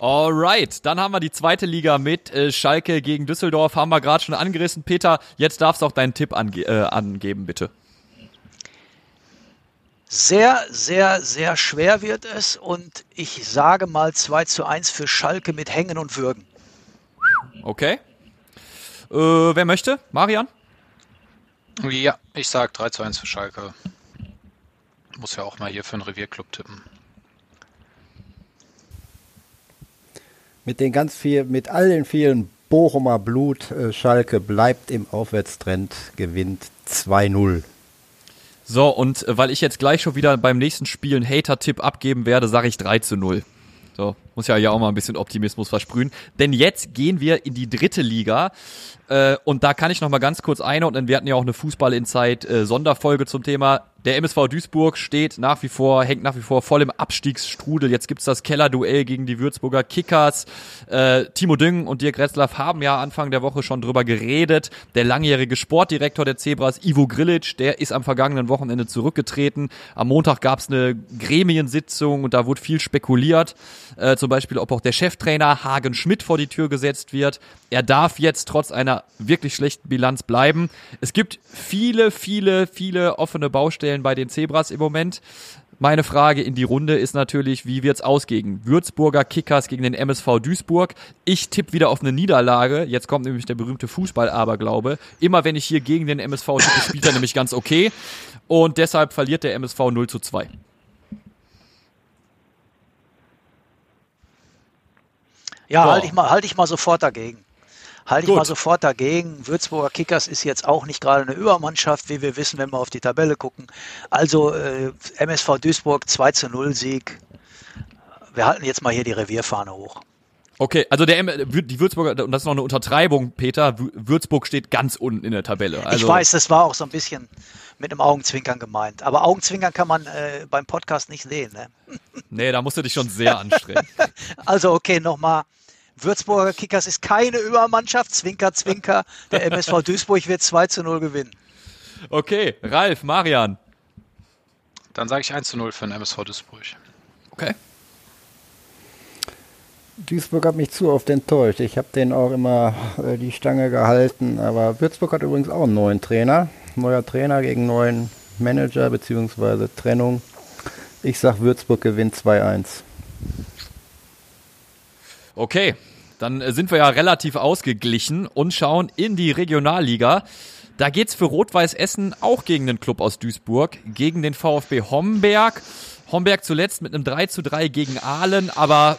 Alright, dann haben wir die zweite Liga mit äh, Schalke gegen Düsseldorf. Haben wir gerade schon angerissen. Peter, jetzt darfst du auch deinen Tipp ange äh, angeben, bitte. Sehr, sehr, sehr schwer wird es und ich sage mal 2 zu 1 für Schalke mit Hängen und Würgen. Okay. Äh, wer möchte? Marian? Ja, ich sage 3 zu 1 für Schalke. Muss ja auch mal hier für einen Revierclub tippen. Mit den ganz viel, mit all den vielen Bochumer Blut, äh, Schalke bleibt im Aufwärtstrend, gewinnt 2-0. So, und äh, weil ich jetzt gleich schon wieder beim nächsten Spiel einen Hater-Tipp abgeben werde, sage ich 3 zu 0. So, muss ja ja auch mal ein bisschen Optimismus versprühen. Denn jetzt gehen wir in die dritte Liga. Äh, und da kann ich noch mal ganz kurz einordnen. Wir hatten ja auch eine Fußball-Inside-Sonderfolge zum Thema. Der MSV Duisburg steht nach wie vor, hängt nach wie vor voll im Abstiegsstrudel. Jetzt gibt's das Kellerduell gegen die Würzburger Kickers. Äh, Timo Düng und Dirk Retzlaff haben ja Anfang der Woche schon drüber geredet. Der langjährige Sportdirektor der Zebras, Ivo Grilic, der ist am vergangenen Wochenende zurückgetreten. Am Montag gab's eine Gremiensitzung und da wurde viel spekuliert. Äh, zum Beispiel, ob auch der Cheftrainer Hagen Schmidt vor die Tür gesetzt wird. Er darf jetzt trotz einer wirklich schlechten Bilanz bleiben. Es gibt viele, viele, viele offene Baustellen bei den Zebras im Moment. Meine Frage in die Runde ist natürlich, wie wird's ausgehen? Würzburger Kickers gegen den MSV Duisburg. Ich tippe wieder auf eine Niederlage. Jetzt kommt nämlich der berühmte Fußball-Aberglaube. Immer wenn ich hier gegen den MSV tippe, spielt er nämlich ganz okay. Und deshalb verliert der MSV 0 zu 2. Ja, halte ich, mal, halte ich mal sofort dagegen. Halte ich Gut. mal sofort dagegen. Würzburger Kickers ist jetzt auch nicht gerade eine Übermannschaft, wie wir wissen, wenn wir auf die Tabelle gucken. Also äh, MSV Duisburg 2 zu 0 Sieg. Wir halten jetzt mal hier die Revierfahne hoch. Okay, also der die Würzburger, und das ist noch eine Untertreibung, Peter, Wü- Würzburg steht ganz unten in der Tabelle. Also, ich weiß, das war auch so ein bisschen mit einem Augenzwinkern gemeint. Aber Augenzwinkern kann man äh, beim Podcast nicht sehen. Ne? Nee, da musst du dich schon sehr anstrengen. Also okay, nochmal. Würzburger Kickers ist keine Übermannschaft. Zwinker, Zwinker. Der MSV Duisburg wird 2 zu 0 gewinnen. Okay, Ralf, Marian. Dann sage ich 1 zu 0 für den MSV Duisburg. Okay. Duisburg hat mich zu oft enttäuscht. Ich habe denen auch immer äh, die Stange gehalten. Aber Würzburg hat übrigens auch einen neuen Trainer. Neuer Trainer gegen neuen Manager bzw. Trennung. Ich sag, Würzburg gewinnt 2-1. Okay, dann äh, sind wir ja relativ ausgeglichen und schauen in die Regionalliga. Da geht's für Rot-Weiß Essen auch gegen den Club aus Duisburg, gegen den VfB Homberg. Homberg zuletzt mit einem 3 zu 3 gegen Aalen, aber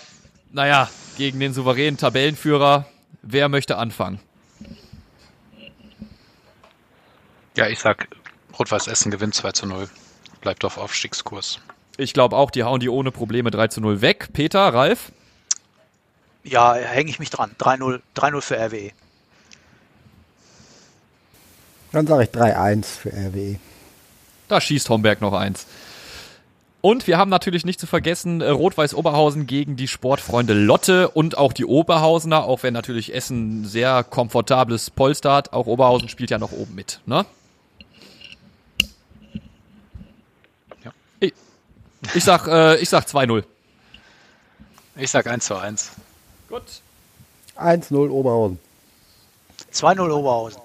naja, gegen den souveränen Tabellenführer. Wer möchte anfangen? Ja, ich sag, Rot-Weiß Essen gewinnt 2 zu 0. Bleibt auf Aufstiegskurs. Ich glaube auch, die hauen die ohne Probleme 3 zu 0 weg. Peter, Ralf? Ja, hänge ich mich dran. 3-0 3-0 für RWE. Dann sage ich 3-1 für. RWE. Da schießt Homberg noch eins. Und wir haben natürlich nicht zu vergessen, äh, Rot-Weiß Oberhausen gegen die Sportfreunde Lotte und auch die Oberhausener, auch wenn natürlich Essen ein sehr komfortables Polster hat. Auch Oberhausen spielt ja noch oben mit, ne? Ja. Ich, ich sag, äh, ich sag 2-0. Ich sag 1 zu 1. Gut. 1-0 Oberhausen. 2-0 Oberhausen.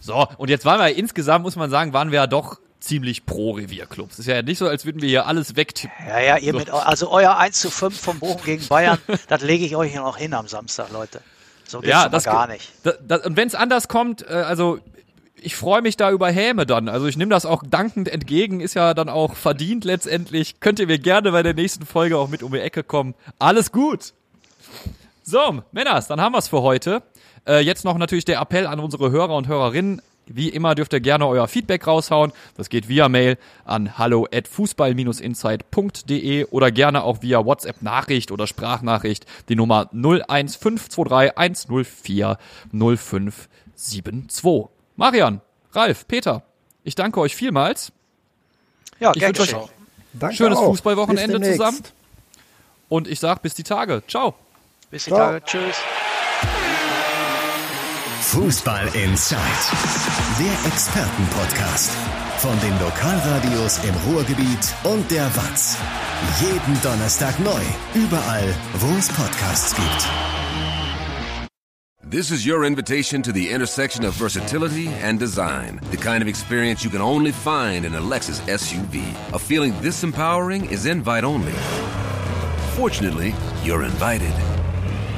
So, und jetzt waren wir insgesamt, muss man sagen, waren wir ja doch ziemlich pro Revierclubs. Ist ja nicht so, als würden wir hier alles wegtippen. Ja, ja, ihr So. mit, also euer 1 zu 5 von Bochum gegen Bayern, das lege ich euch hier noch hin am Samstag, Leute. So geht's Ja, aber das gar nicht. Da, da, und wenn es anders kommt, äh, also ich freue mich da über Häme dann. Also ich nehme das auch dankend entgegen, ist ja dann auch verdient letztendlich. Könnt ihr mir gerne bei der nächsten Folge auch mit um die Ecke kommen. Alles gut. So, Männers, dann haben wir's für heute. Äh, jetzt noch natürlich der Appell an unsere Hörer und Hörerinnen. Wie immer dürft ihr gerne euer Feedback raushauen. Das geht via Mail an hallo at fußball-insight.de oder gerne auch via WhatsApp-Nachricht oder Sprachnachricht die Nummer 01523 104 0572. Marian, Ralf, Peter, ich danke euch vielmals. Ja, Ich wünsche euch. Danke Schönes auch. Fußballwochenende zusammen. und ich sag bis die Tage. Ciao. Bis die Ciao. Tage. Tschüss. Fußball Inside, der Expertenpodcast. Von den Lokalradios im Ruhrgebiet und der Watz. Jeden Donnerstag neu, überall, wo es Podcasts gibt. This is your invitation to the intersection of versatility and design. The kind of experience you can only find in a Lexus SUV. A feeling this empowering is invite only. Fortunately, you're invited.